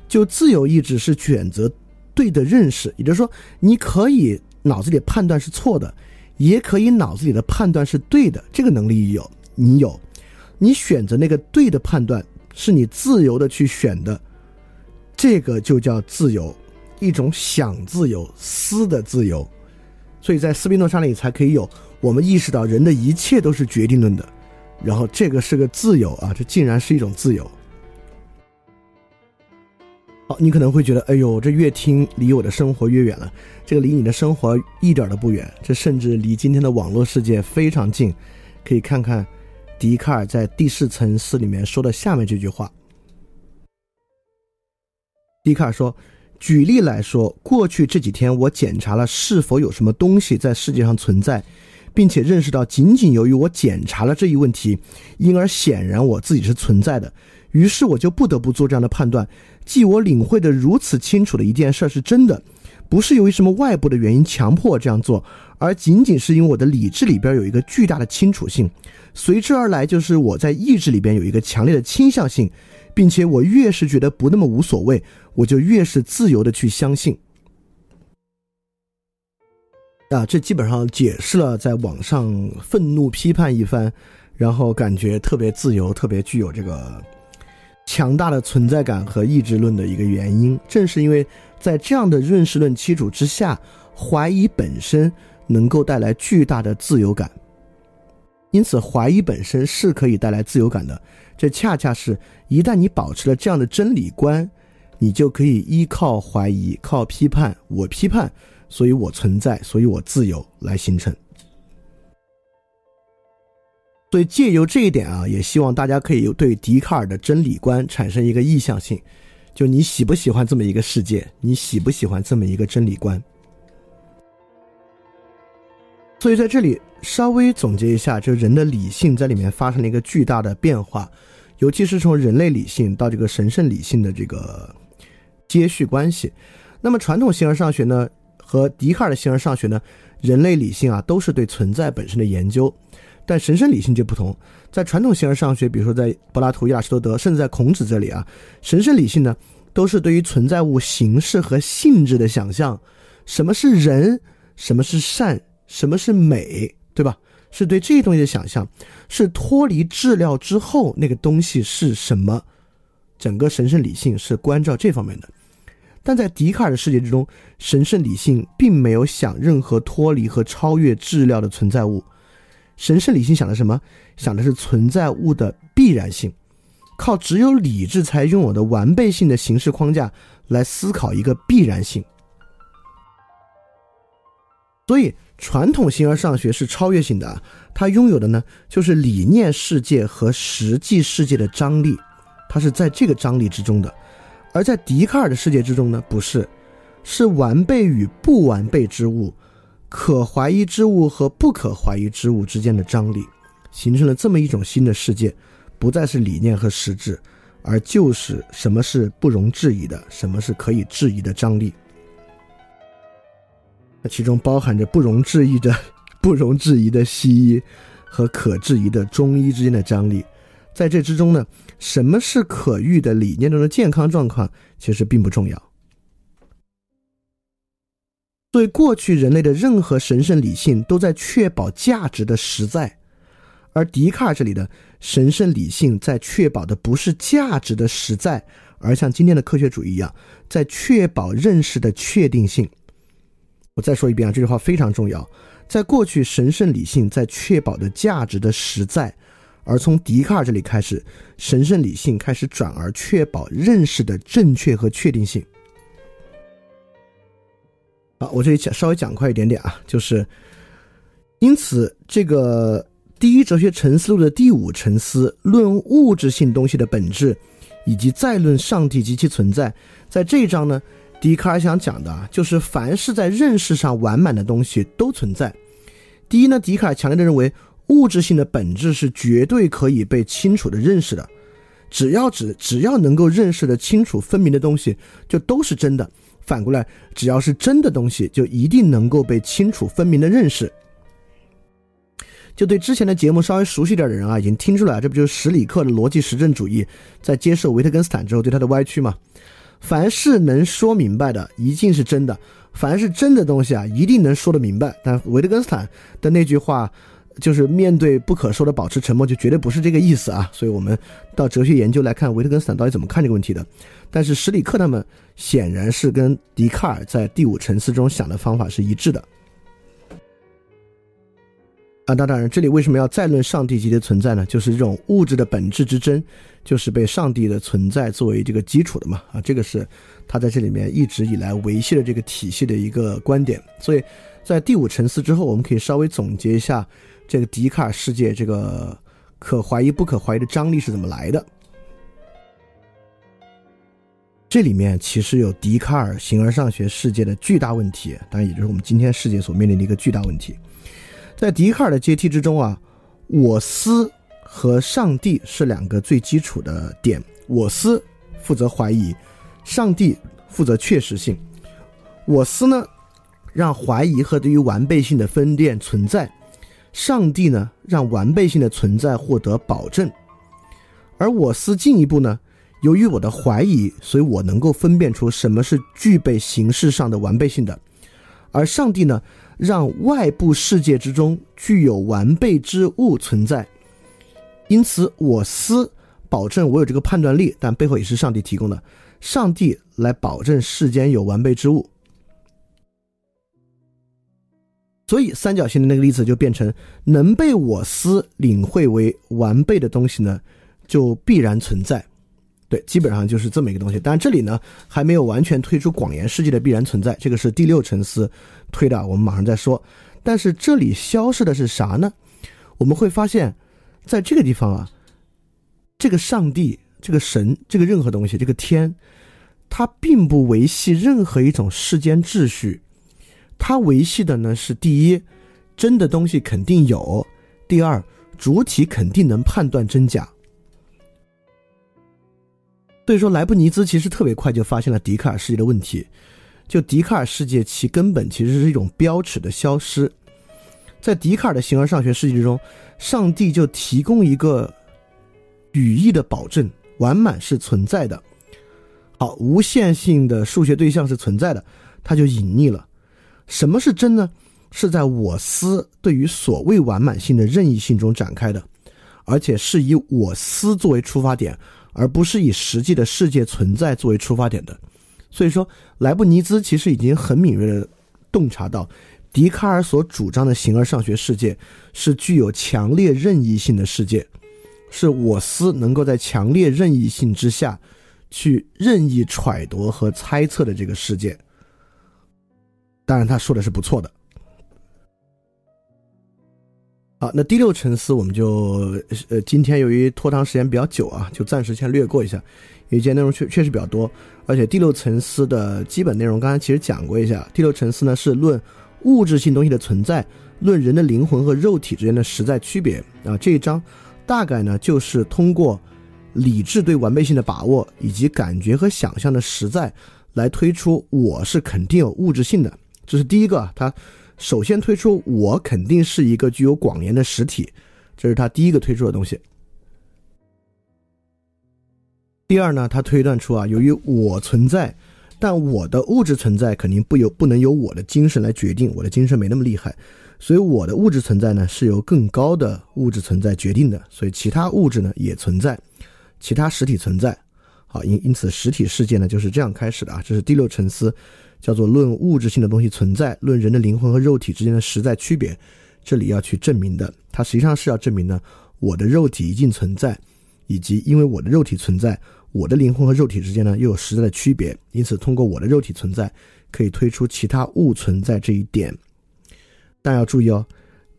就自由意志是选择对的认识，也就是说，你可以脑子里判断是错的。也可以脑子里的判断是对的，这个能力有，你有，你选择那个对的判断，是你自由的去选的，这个就叫自由，一种想自由、思的自由。所以在斯宾诺莎里才可以有我们意识到人的一切都是决定论的，然后这个是个自由啊，这竟然是一种自由。好，你可能会觉得，哎呦，这越听离我的生活越远了。这个离你的生活一点都不远，这甚至离今天的网络世界非常近。可以看看笛卡尔在《第四层次》里面说的下面这句话。笛卡尔说：“举例来说，过去这几天我检查了是否有什么东西在世界上存在，并且认识到，仅仅由于我检查了这一问题，因而显然我自己是存在的。于是我就不得不做这样的判断。”即我领会的如此清楚的一件事是真的，不是由于什么外部的原因强迫我这样做，而仅仅是因为我的理智里边有一个巨大的清楚性，随之而来就是我在意志里边有一个强烈的倾向性，并且我越是觉得不那么无所谓，我就越是自由的去相信。啊，这基本上解释了在网上愤怒批判一番，然后感觉特别自由，特别具有这个。强大的存在感和意志论的一个原因，正是因为在这样的认识论基础之下，怀疑本身能够带来巨大的自由感。因此，怀疑本身是可以带来自由感的。这恰恰是一旦你保持了这样的真理观，你就可以依靠怀疑、靠批判，我批判，所以我存在，所以我自由来形成。所以借由这一点啊，也希望大家可以对笛卡尔的真理观产生一个意向性，就你喜不喜欢这么一个世界？你喜不喜欢这么一个真理观？所以在这里稍微总结一下，就人的理性在里面发生了一个巨大的变化，尤其是从人类理性到这个神圣理性的这个接续关系。那么传统形而上学呢，和笛卡尔的形而上学呢，人类理性啊，都是对存在本身的研究。但神圣理性就不同，在传统形而上学，比如说在柏拉图、亚里士多德，甚至在孔子这里啊，神圣理性呢，都是对于存在物形式和性质的想象，什么是人，什么是善，什么是美，对吧？是对这些东西的想象，是脱离质料之后那个东西是什么，整个神圣理性是关照这方面的。但在笛卡尔的世界之中，神圣理性并没有想任何脱离和超越质料的存在物。神圣理性想的什么？想的是存在物的必然性，靠只有理智才拥有的完备性的形式框架来思考一个必然性。所以，传统形而上学是超越性的，它拥有的呢，就是理念世界和实际世界的张力，它是在这个张力之中的；而在笛卡尔的世界之中呢，不是，是完备与不完备之物。可怀疑之物和不可怀疑之物之间的张力，形成了这么一种新的世界，不再是理念和实质，而就是什么是不容置疑的，什么是可以质疑的张力。那其中包含着不容置疑的、不容置疑的西医和可质疑的中医之间的张力。在这之中呢，什么是可遇的理念中的健康状况，其实并不重要。对过去人类的任何神圣理性都在确保价值的实在，而笛卡尔这里的神圣理性在确保的不是价值的实在，而像今天的科学主义一样，在确保认识的确定性。我再说一遍啊，这句话非常重要。在过去，神圣理性在确保的价值的实在，而从笛卡尔这里开始，神圣理性开始转而确保认识的正确和确定性。好，我这里讲稍微讲快一点点啊，就是，因此这个第一哲学沉思录的第五沉思论物质性东西的本质，以及再论上帝及其存在，在这一章呢，笛卡尔想讲的啊，就是凡是在认识上完满的东西都存在。第一呢，笛卡尔强烈的认为物质性的本质是绝对可以被清楚的认识的，只要只只要能够认识的清楚分明的东西，就都是真的。反过来，只要是真的东西，就一定能够被清楚分明的认识。就对之前的节目稍微熟悉点的人啊，已经听出来，这不就是史里克的逻辑实证主义在接受维特根斯坦之后对他的歪曲吗？凡是能说明白的，一定是真的；凡是真的东西啊，一定能说得明白。但维特根斯坦的那句话。就是面对不可说的保持沉默，就绝对不是这个意思啊！所以我们到哲学研究来看维特根斯坦到底怎么看这个问题的。但是史里克他们显然是跟笛卡尔在第五层次中想的方法是一致的。啊，那当然，这里为什么要再论上帝级的存在呢？就是这种物质的本质之争，就是被上帝的存在作为这个基础的嘛。啊，这个是他在这里面一直以来维系的这个体系的一个观点。所以在第五沉思之后，我们可以稍微总结一下。这个笛卡尔世界，这个可怀疑不可怀疑的张力是怎么来的？这里面其实有笛卡尔形而上学世界的巨大问题，当然也就是我们今天世界所面临的一个巨大问题。在笛卡尔的阶梯之中啊，我思和上帝是两个最基础的点。我思负责怀疑，上帝负责确实性。我思呢，让怀疑和对于完备性的分辨存在。上帝呢，让完备性的存在获得保证，而我思进一步呢，由于我的怀疑，所以我能够分辨出什么是具备形式上的完备性的，而上帝呢，让外部世界之中具有完备之物存在，因此我思保证我有这个判断力，但背后也是上帝提供的，上帝来保证世间有完备之物。所以三角形的那个例子就变成能被我思领会为完备的东西呢，就必然存在。对，基本上就是这么一个东西。当然这里呢还没有完全推出广延世界的必然存在，这个是第六沉思推的，我们马上再说。但是这里消失的是啥呢？我们会发现，在这个地方啊，这个上帝、这个神、这个任何东西、这个天，它并不维系任何一种世间秩序。它维系的呢是第一，真的东西肯定有；第二，主体肯定能判断真假。所以说，莱布尼兹其实特别快就发现了笛卡尔世界的问题。就笛卡尔世界，其根本其实是一种标尺的消失。在笛卡尔的形而上学世界之中，上帝就提供一个语义的保证：完满是存在的。好，无限性的数学对象是存在的，它就隐匿了。什么是真呢？是在我思对于所谓完满性的任意性中展开的，而且是以我思作为出发点，而不是以实际的世界存在作为出发点的。所以说，莱布尼兹其实已经很敏锐的洞察到，笛卡尔所主张的形而上学世界是具有强烈任意性的世界，是我思能够在强烈任意性之下去任意揣度和猜测的这个世界。当然，他说的是不错的。好，那第六沉思我们就呃，今天由于拖堂时间比较久啊，就暂时先略过一下，因为今天内容确确实比较多，而且第六沉思的基本内容刚才其实讲过一下。第六沉思呢是论物质性东西的存在论人的灵魂和肉体之间的实在区别啊。这一章大概呢就是通过理智对完备性的把握，以及感觉和想象的实在，来推出我是肯定有物质性的。这是第一个，它首先推出我肯定是一个具有广延的实体，这是他第一个推出的东西。第二呢，他推断出啊，由于我存在，但我的物质存在肯定不由不能由我的精神来决定，我的精神没那么厉害，所以我的物质存在呢是由更高的物质存在决定的，所以其他物质呢也存在，其他实体存在，好，因因此实体世界呢就是这样开始的啊，这是第六层次，叫做论物质性的东西存在，论人的灵魂和肉体之间的实在区别，这里要去证明的，它实际上是要证明呢，我的肉体一定存在，以及因为我的肉体存在。我的灵魂和肉体之间呢，又有实在的区别，因此通过我的肉体存在，可以推出其他物存在这一点。但要注意哦，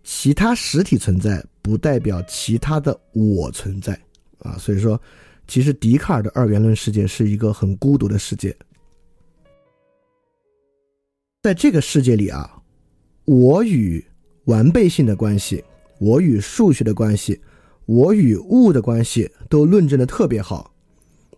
其他实体存在不代表其他的我存在啊。所以说，其实笛卡尔的二元论世界是一个很孤独的世界。在这个世界里啊，我与完备性的关系，我与数学的关系，我与物的关系，都论证的特别好。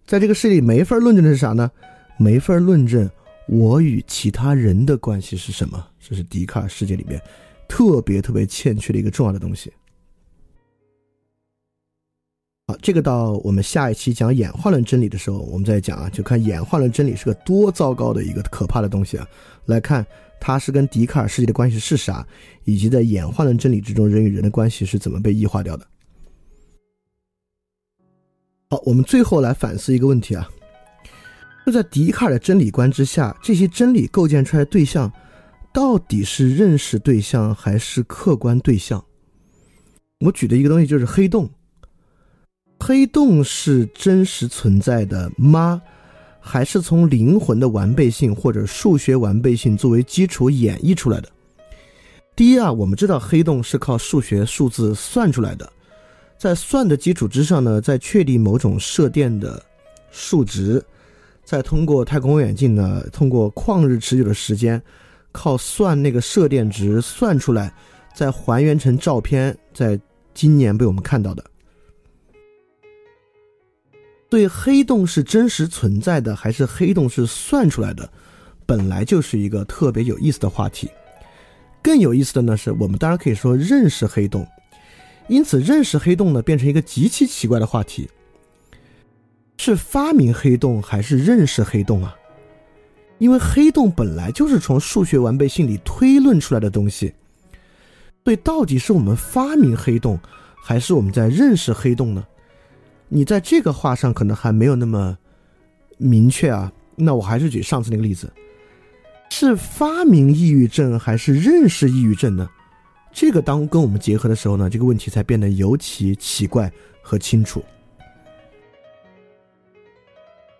在这个世界里没法论证的是啥呢？没法论证我与其他人的关系是什么。这是笛卡尔世界里面特别特别欠缺的一个重要的东西。这个到我们下一期讲演化论真理的时候，我们再讲啊，就看演化论真理是个多糟糕的一个可怕的东西啊。来看它是跟笛卡尔世界的关系是啥，以及在演化论真理之中人与人的关系是怎么被异化掉的。好，我们最后来反思一个问题啊，就在笛卡尔的真理观之下，这些真理构建出来的对象，到底是认识对象还是客观对象？我举的一个东西就是黑洞，黑洞是真实存在的吗？还是从灵魂的完备性或者数学完备性作为基础演绎出来的？第一啊，我们知道黑洞是靠数学数字算出来的。在算的基础之上呢，再确定某种射电的数值，再通过太空望远镜呢，通过旷日持久的时间，靠算那个射电值算出来，再还原成照片，在今年被我们看到的。对黑洞是真实存在的，还是黑洞是算出来的，本来就是一个特别有意思的话题。更有意思的呢，是我们当然可以说认识黑洞。因此，认识黑洞呢，变成一个极其奇怪的话题：是发明黑洞还是认识黑洞啊？因为黑洞本来就是从数学完备性里推论出来的东西，所以到底是我们发明黑洞，还是我们在认识黑洞呢？你在这个话上可能还没有那么明确啊。那我还是举上次那个例子：是发明抑郁症还是认识抑郁症呢？这个当跟我们结合的时候呢，这个问题才变得尤其奇怪和清楚。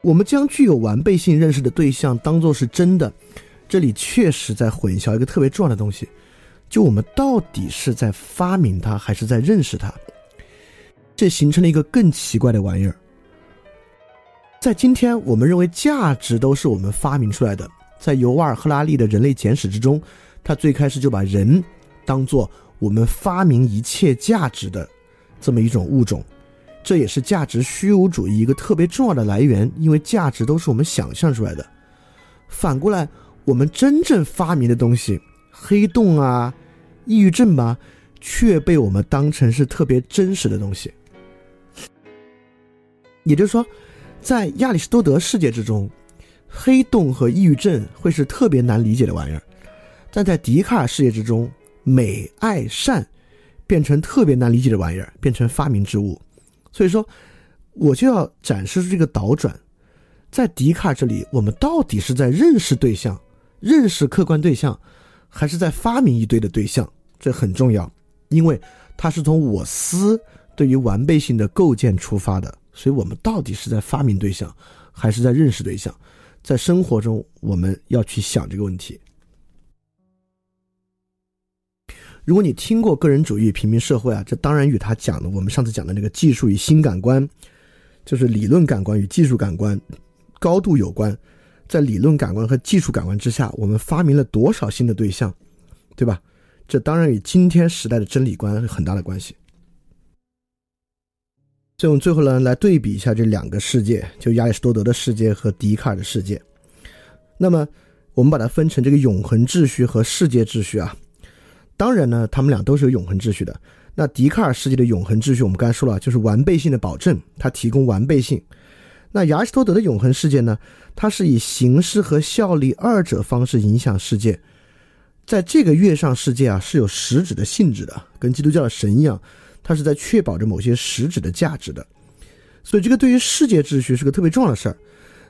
我们将具有完备性认识的对象当做是真的，这里确实在混淆一个特别重要的东西，就我们到底是在发明它还是在认识它？这形成了一个更奇怪的玩意儿。在今天，我们认为价值都是我们发明出来的。在尤瓦尔·赫拉利的《人类简史》之中，他最开始就把人。当做我们发明一切价值的这么一种物种，这也是价值虚无主义一个特别重要的来源，因为价值都是我们想象出来的。反过来，我们真正发明的东西，黑洞啊、抑郁症吧，却被我们当成是特别真实的东西。也就是说，在亚里士多德世界之中，黑洞和抑郁症会是特别难理解的玩意儿，但在笛卡尔世界之中。美、爱、善，变成特别难理解的玩意儿，变成发明之物。所以说，我就要展示出这个倒转。在笛卡尔这里，我们到底是在认识对象、认识客观对象，还是在发明一堆的对象？这很重要，因为它是从我思对于完备性的构建出发的。所以我们到底是在发明对象，还是在认识对象？在生活中，我们要去想这个问题。如果你听过个人主义、平民社会啊，这当然与他讲的我们上次讲的那个技术与新感官，就是理论感官与技术感官高度有关。在理论感官和技术感官之下，我们发明了多少新的对象，对吧？这当然与今天时代的真理观有很大的关系。所以我们最后呢，来对比一下这两个世界，就亚里士多德的世界和笛卡尔的世界。那么，我们把它分成这个永恒秩序和世界秩序啊。当然呢，他们俩都是有永恒秩序的。那笛卡尔世界的永恒秩序，我们刚才说了，就是完备性的保证，它提供完备性。那亚里士多德的永恒世界呢，它是以形式和效力二者方式影响世界。在这个月上世界啊，是有实质的性质的，跟基督教的神一样。它是在确保着某些实质的价值的，所以这个对于世界秩序是个特别重要的事儿。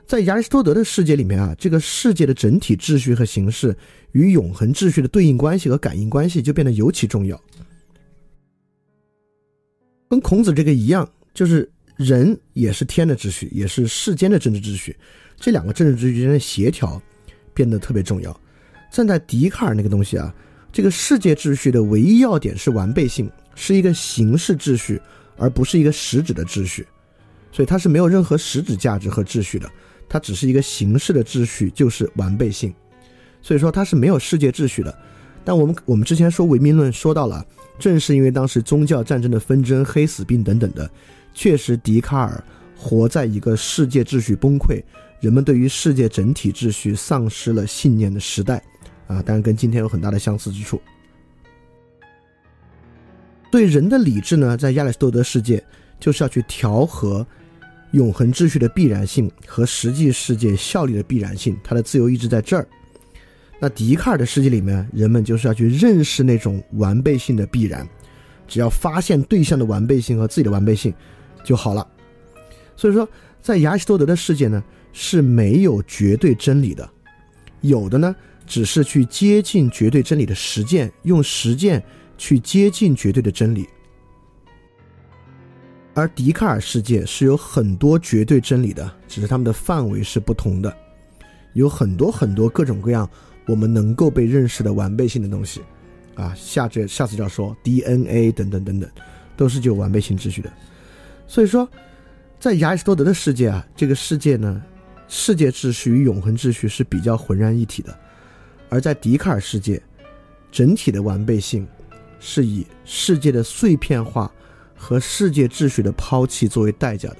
在亚里士多德的世界里面啊，这个世界的整体秩序和形式与永恒秩序的对应关系和感应关系就变得尤其重要。跟孔子这个一样，就是人也是天的秩序，也是世间的政治秩序，这两个政治秩序之间的协调变得特别重要。站在笛卡尔那个东西啊，这个世界秩序的唯一要点是完备性。是一个形式秩序，而不是一个实质的秩序，所以它是没有任何实质价值和秩序的，它只是一个形式的秩序，就是完备性。所以说它是没有世界秩序的。但我们我们之前说唯名论说到了，正是因为当时宗教战争的纷争、黑死病等等的，确实笛卡尔活在一个世界秩序崩溃，人们对于世界整体秩序丧失了信念的时代啊，当然跟今天有很大的相似之处。对人的理智呢，在亚里士多德世界就是要去调和永恒秩序的必然性和实际世界效力的必然性，它的自由意志在这儿。那笛卡尔的世界里面，人们就是要去认识那种完备性的必然，只要发现对象的完备性和自己的完备性就好了。所以说，在亚里士多德的世界呢，是没有绝对真理的，有的呢，只是去接近绝对真理的实践，用实践。去接近绝对的真理，而笛卡尔世界是有很多绝对真理的，只是它们的范围是不同的，有很多很多各种各样我们能够被认识的完备性的东西，啊，下这下次就要说 DNA 等等等等，都是具有完备性秩序的。所以说，在亚里士多德的世界啊，这个世界呢，世界秩序与永恒秩序是比较浑然一体的，而在笛卡尔世界，整体的完备性。是以世界的碎片化和世界秩序的抛弃作为代价的，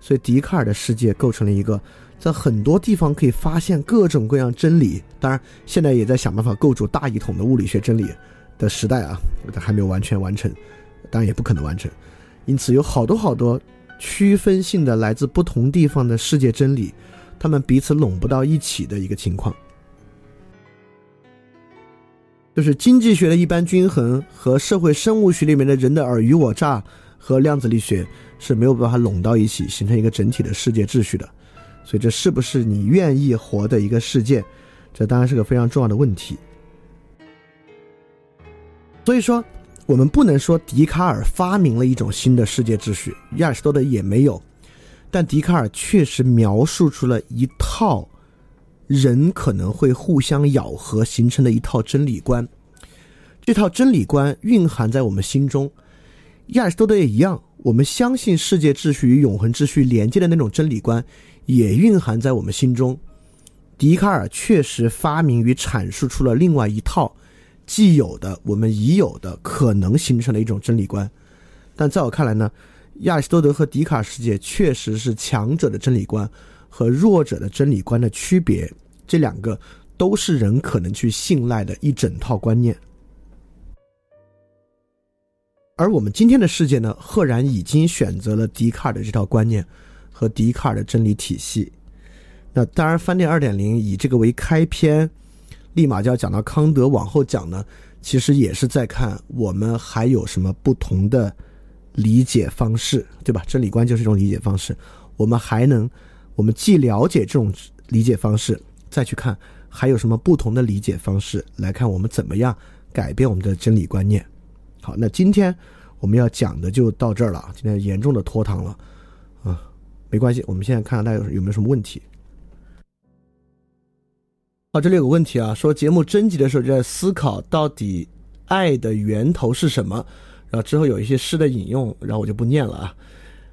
所以笛卡尔的世界构成了一个在很多地方可以发现各种各样真理，当然现在也在想办法构筑大一统的物理学真理的时代啊，但还没有完全完成，当然也不可能完成，因此有好多好多区分性的来自不同地方的世界真理，他们彼此拢不到一起的一个情况。就是经济学的一般均衡和社会生物学里面的人的尔虞我诈和量子力学是没有办法拢到一起形成一个整体的世界秩序的，所以这是不是你愿意活的一个世界？这当然是个非常重要的问题。所以说，我们不能说笛卡尔发明了一种新的世界秩序，亚里士多德也没有，但笛卡尔确实描述出了一套。人可能会互相咬合，形成的一套真理观。这套真理观蕴含在我们心中。亚里士多德也一样，我们相信世界秩序与永恒秩序连接的那种真理观，也蕴含在我们心中。笛卡尔确实发明与阐述出了另外一套既有的、我们已有的可能形成的一种真理观。但在我看来呢，亚里士多德和笛卡尔世界确实是强者的真理观和弱者的真理观的区别。这两个都是人可能去信赖的一整套观念，而我们今天的世界呢，赫然已经选择了笛卡尔的这套观念和笛卡尔的真理体系。那当然，翻店二点零以这个为开篇，立马就要讲到康德，往后讲呢，其实也是在看我们还有什么不同的理解方式，对吧？真理观就是一种理解方式，我们还能，我们既了解这种理解方式。再去看还有什么不同的理解方式，来看我们怎么样改变我们的真理观念。好，那今天我们要讲的就到这儿了。今天严重的拖堂了，啊，没关系，我们现在看看大家有有没有什么问题。好，这里有个问题啊，说节目征集的时候就在思考到底爱的源头是什么，然后之后有一些诗的引用，然后我就不念了啊。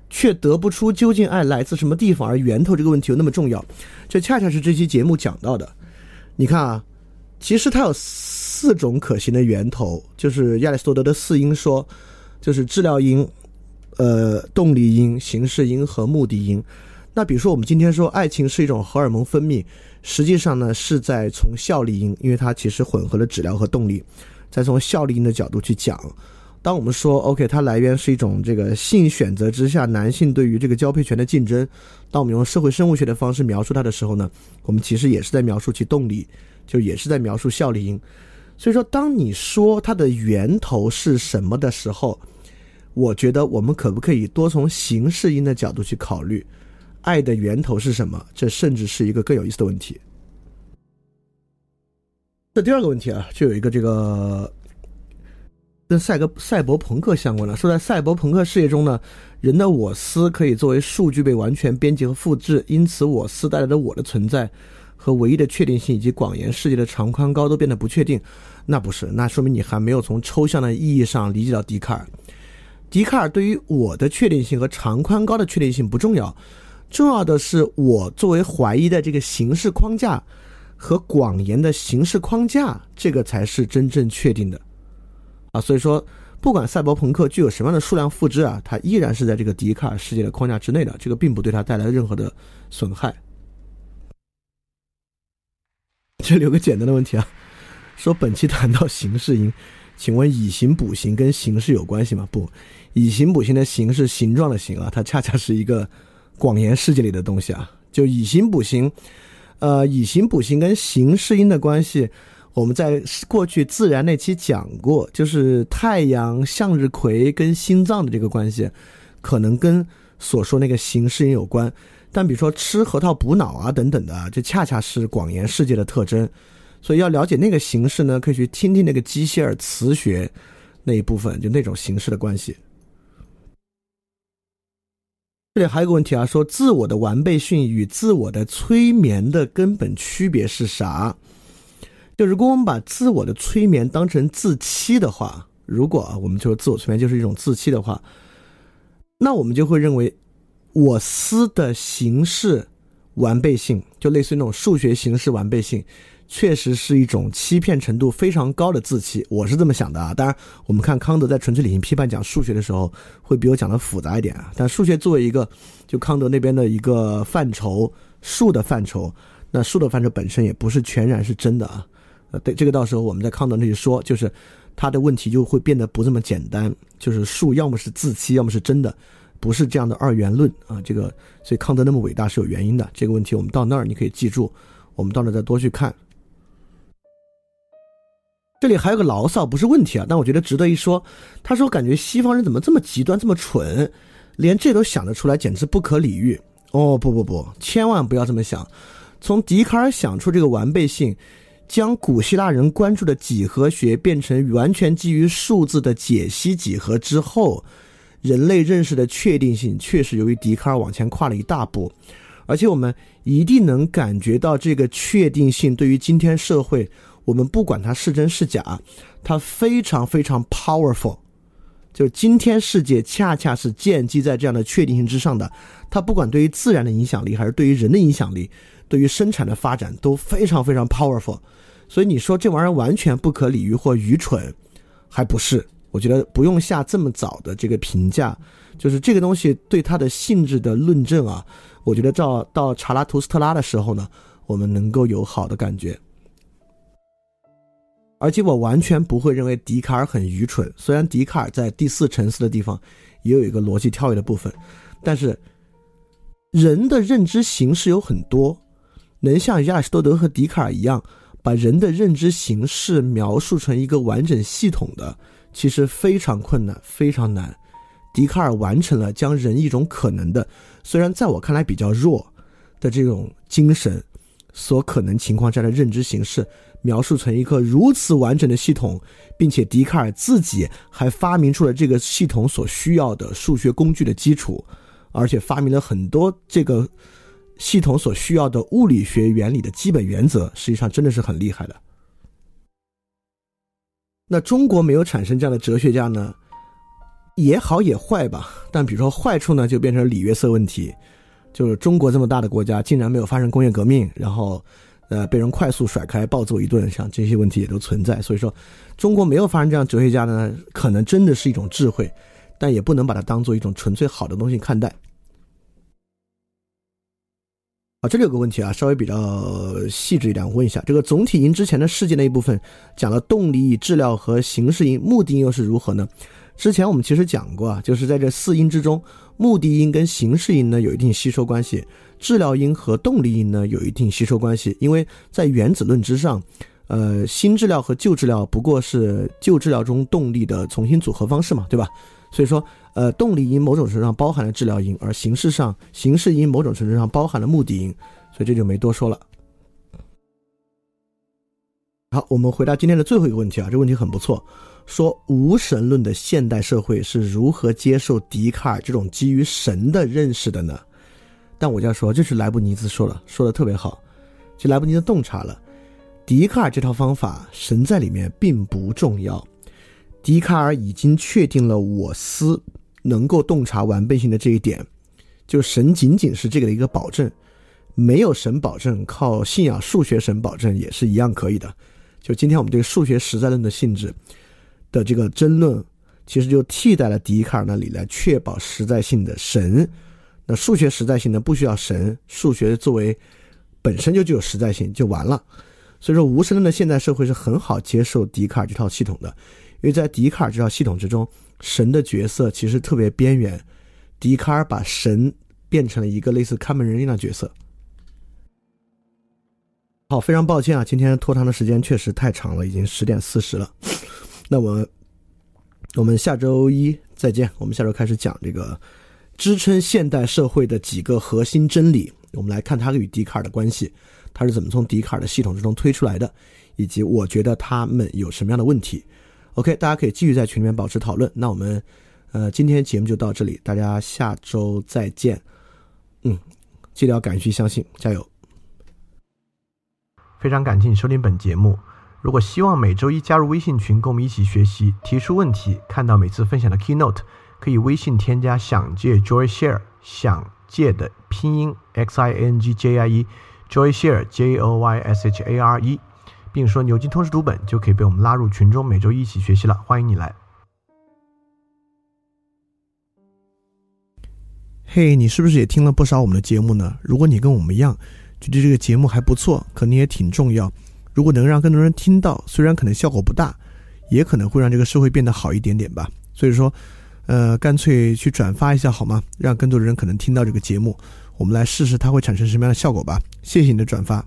却得不出究竟爱来自什么地方，而源头这个问题又那么重要，这恰恰是这期节目讲到的。你看啊，其实它有四种可行的源头，就是亚里士多德的四因说，就是治疗因、呃动力因、形式因和目的因。那比如说我们今天说爱情是一种荷尔蒙分泌，实际上呢是在从效力因，因为它其实混合了质料和动力，再从效力因的角度去讲。当我们说 OK，它来源是一种这个性选择之下男性对于这个交配权的竞争。当我们用社会生物学的方式描述它的时候呢，我们其实也是在描述其动力，就也是在描述效力因。所以说，当你说它的源头是什么的时候，我觉得我们可不可以多从形式因的角度去考虑，爱的源头是什么？这甚至是一个更有意思的问题。这第二个问题啊，就有一个这个。跟赛格赛博朋克相关的，说在赛博朋克世界中呢，人的我思可以作为数据被完全编辑和复制，因此我思带来的我的存在和唯一的确定性以及广延世界的长宽高都变得不确定。那不是，那说明你还没有从抽象的意义上理解到笛卡尔。笛卡尔对于我的确定性和长宽高的确定性不重要，重要的是我作为怀疑的这个形式框架和广延的形式框架，这个才是真正确定的。啊，所以说，不管赛博朋克具有什么样的数量复制啊，它依然是在这个笛卡尔世界的框架之内的，这个并不对它带来任何的损害。这里有个简单的问题啊，说本期谈到形式因，请问以形补形跟形式有关系吗？不，以形补形的形是形状的形啊，它恰恰是一个广言世界里的东西啊，就以形补形，呃，以形补形跟形式因的关系。我们在过去自然那期讲过，就是太阳、向日葵跟心脏的这个关系，可能跟所说那个形式也有关。但比如说吃核桃补脑啊等等的，这恰恰是广言世界的特征。所以要了解那个形式呢，可以去听听那个机械尔磁学那一部分，就那种形式的关系。这里还有个问题啊，说自我的完备性与自我的催眠的根本区别是啥？就如果我们把自我的催眠当成自欺的话，如果啊，我们就说自我催眠就是一种自欺的话，那我们就会认为我思的形式完备性，就类似于那种数学形式完备性，确实是一种欺骗程度非常高的自欺。我是这么想的啊。当然，我们看康德在《纯粹理性批判》讲数学的时候，会比我讲的复杂一点啊。但数学作为一个就康德那边的一个范畴，数的范畴，那数的范畴本身也不是全然是真的啊。呃，对，这个到时候我们在康德那里说，就是他的问题就会变得不这么简单，就是数要么是自欺，要么是真的，不是这样的二元论啊。这个，所以康德那么伟大是有原因的。这个问题我们到那儿你可以记住，我们到那儿再多去看。这里还有个牢骚，不是问题啊，但我觉得值得一说。他说，感觉西方人怎么这么极端，这么蠢，连这都想得出来，简直不可理喻。哦，不不不，千万不要这么想。从笛卡尔想出这个完备性。将古希腊人关注的几何学变成完全基于数字的解析几何之后，人类认识的确定性确实由于笛卡尔往前跨了一大步，而且我们一定能感觉到这个确定性对于今天社会，我们不管它是真是假，它非常非常 powerful。就今天世界恰恰是建基在这样的确定性之上的，它不管对于自然的影响力，还是对于人的影响力，对于生产的发展都非常非常 powerful。所以你说这玩意儿完全不可理喻或愚蠢，还不是？我觉得不用下这么早的这个评价，就是这个东西对它的性质的论证啊，我觉得到到查拉图斯特拉的时候呢，我们能够有好的感觉。而且我完全不会认为笛卡尔很愚蠢，虽然笛卡尔在第四层次的地方也有一个逻辑跳跃的部分，但是人的认知形式有很多，能像亚里士多德和笛卡尔一样。把人的认知形式描述成一个完整系统的，其实非常困难，非常难。笛卡尔完成了将人一种可能的，虽然在我看来比较弱的这种精神所可能情况下的认知形式，描述成一个如此完整的系统，并且笛卡尔自己还发明出了这个系统所需要的数学工具的基础，而且发明了很多这个。系统所需要的物理学原理的基本原则，实际上真的是很厉害的。那中国没有产生这样的哲学家呢，也好也坏吧。但比如说坏处呢，就变成礼乐色问题，就是中国这么大的国家，竟然没有发生工业革命，然后，呃，被人快速甩开、暴揍一顿，像这些问题也都存在。所以说，中国没有发生这样哲学家呢，可能真的是一种智慧，但也不能把它当做一种纯粹好的东西看待。啊，这里有个问题啊，稍微比较细致一点，我问一下，这个总体音之前的事件那一部分讲了动力质量和形式音，目的音又是如何呢？之前我们其实讲过啊，就是在这四音之中，目的音跟形式音呢有一定吸收关系，治疗音和动力音呢有一定吸收关系，因为在原子论之上，呃，新治疗和旧治疗不过是旧治疗中动力的重新组合方式嘛，对吧？所以说。呃，动力因某种程度上包含了治疗因，而形式上形式因某种程度上包含了目的因，所以这就没多说了。好，我们回答今天的最后一个问题啊，这个问题很不错，说无神论的现代社会是如何接受笛卡尔这种基于神的认识的呢？但我就要说，这是莱布尼兹说了，说的特别好，就莱布尼兹洞察了笛卡尔这套方法，神在里面并不重要，笛卡尔已经确定了我思。能够洞察完备性的这一点，就神仅仅是这个的一个保证，没有神保证，靠信仰数学神保证也是一样可以的。就今天我们对数学实在论的性质的这个争论，其实就替代了笛卡尔那里来确保实在性的神。那数学实在性呢，不需要神，数学作为本身就具有实在性就完了。所以说，无神论的现代社会是很好接受笛卡尔这套系统的，因为在笛卡尔这套系统之中。神的角色其实特别边缘，笛卡尔把神变成了一个类似看门人一样的角色。好，非常抱歉啊，今天拖堂的时间确实太长了，已经十点四十了。那我我们下周一再见，我们下周开始讲这个支撑现代社会的几个核心真理，我们来看它与笛卡尔的关系，它是怎么从笛卡尔的系统之中推出来的，以及我觉得他们有什么样的问题。OK，大家可以继续在群里面保持讨论。那我们，呃，今天节目就到这里，大家下周再见。嗯，记得要敢于去相信，加油！非常感谢你收听本节目。如果希望每周一加入微信群，跟我们一起学习，提出问题，看到每次分享的 Keynote，可以微信添加“想借 Joy Share”，想借的拼音 X I N G J I E，Joy Share J O Y S H A R E。并说牛津通识读本就可以被我们拉入群中，每周一起学习了。欢迎你来。嘿，你是不是也听了不少我们的节目呢？如果你跟我们一样，觉得这个节目还不错，可能也挺重要。如果能让更多人听到，虽然可能效果不大，也可能会让这个社会变得好一点点吧。所以说，呃，干脆去转发一下好吗？让更多的人可能听到这个节目，我们来试试它会产生什么样的效果吧。谢谢你的转发。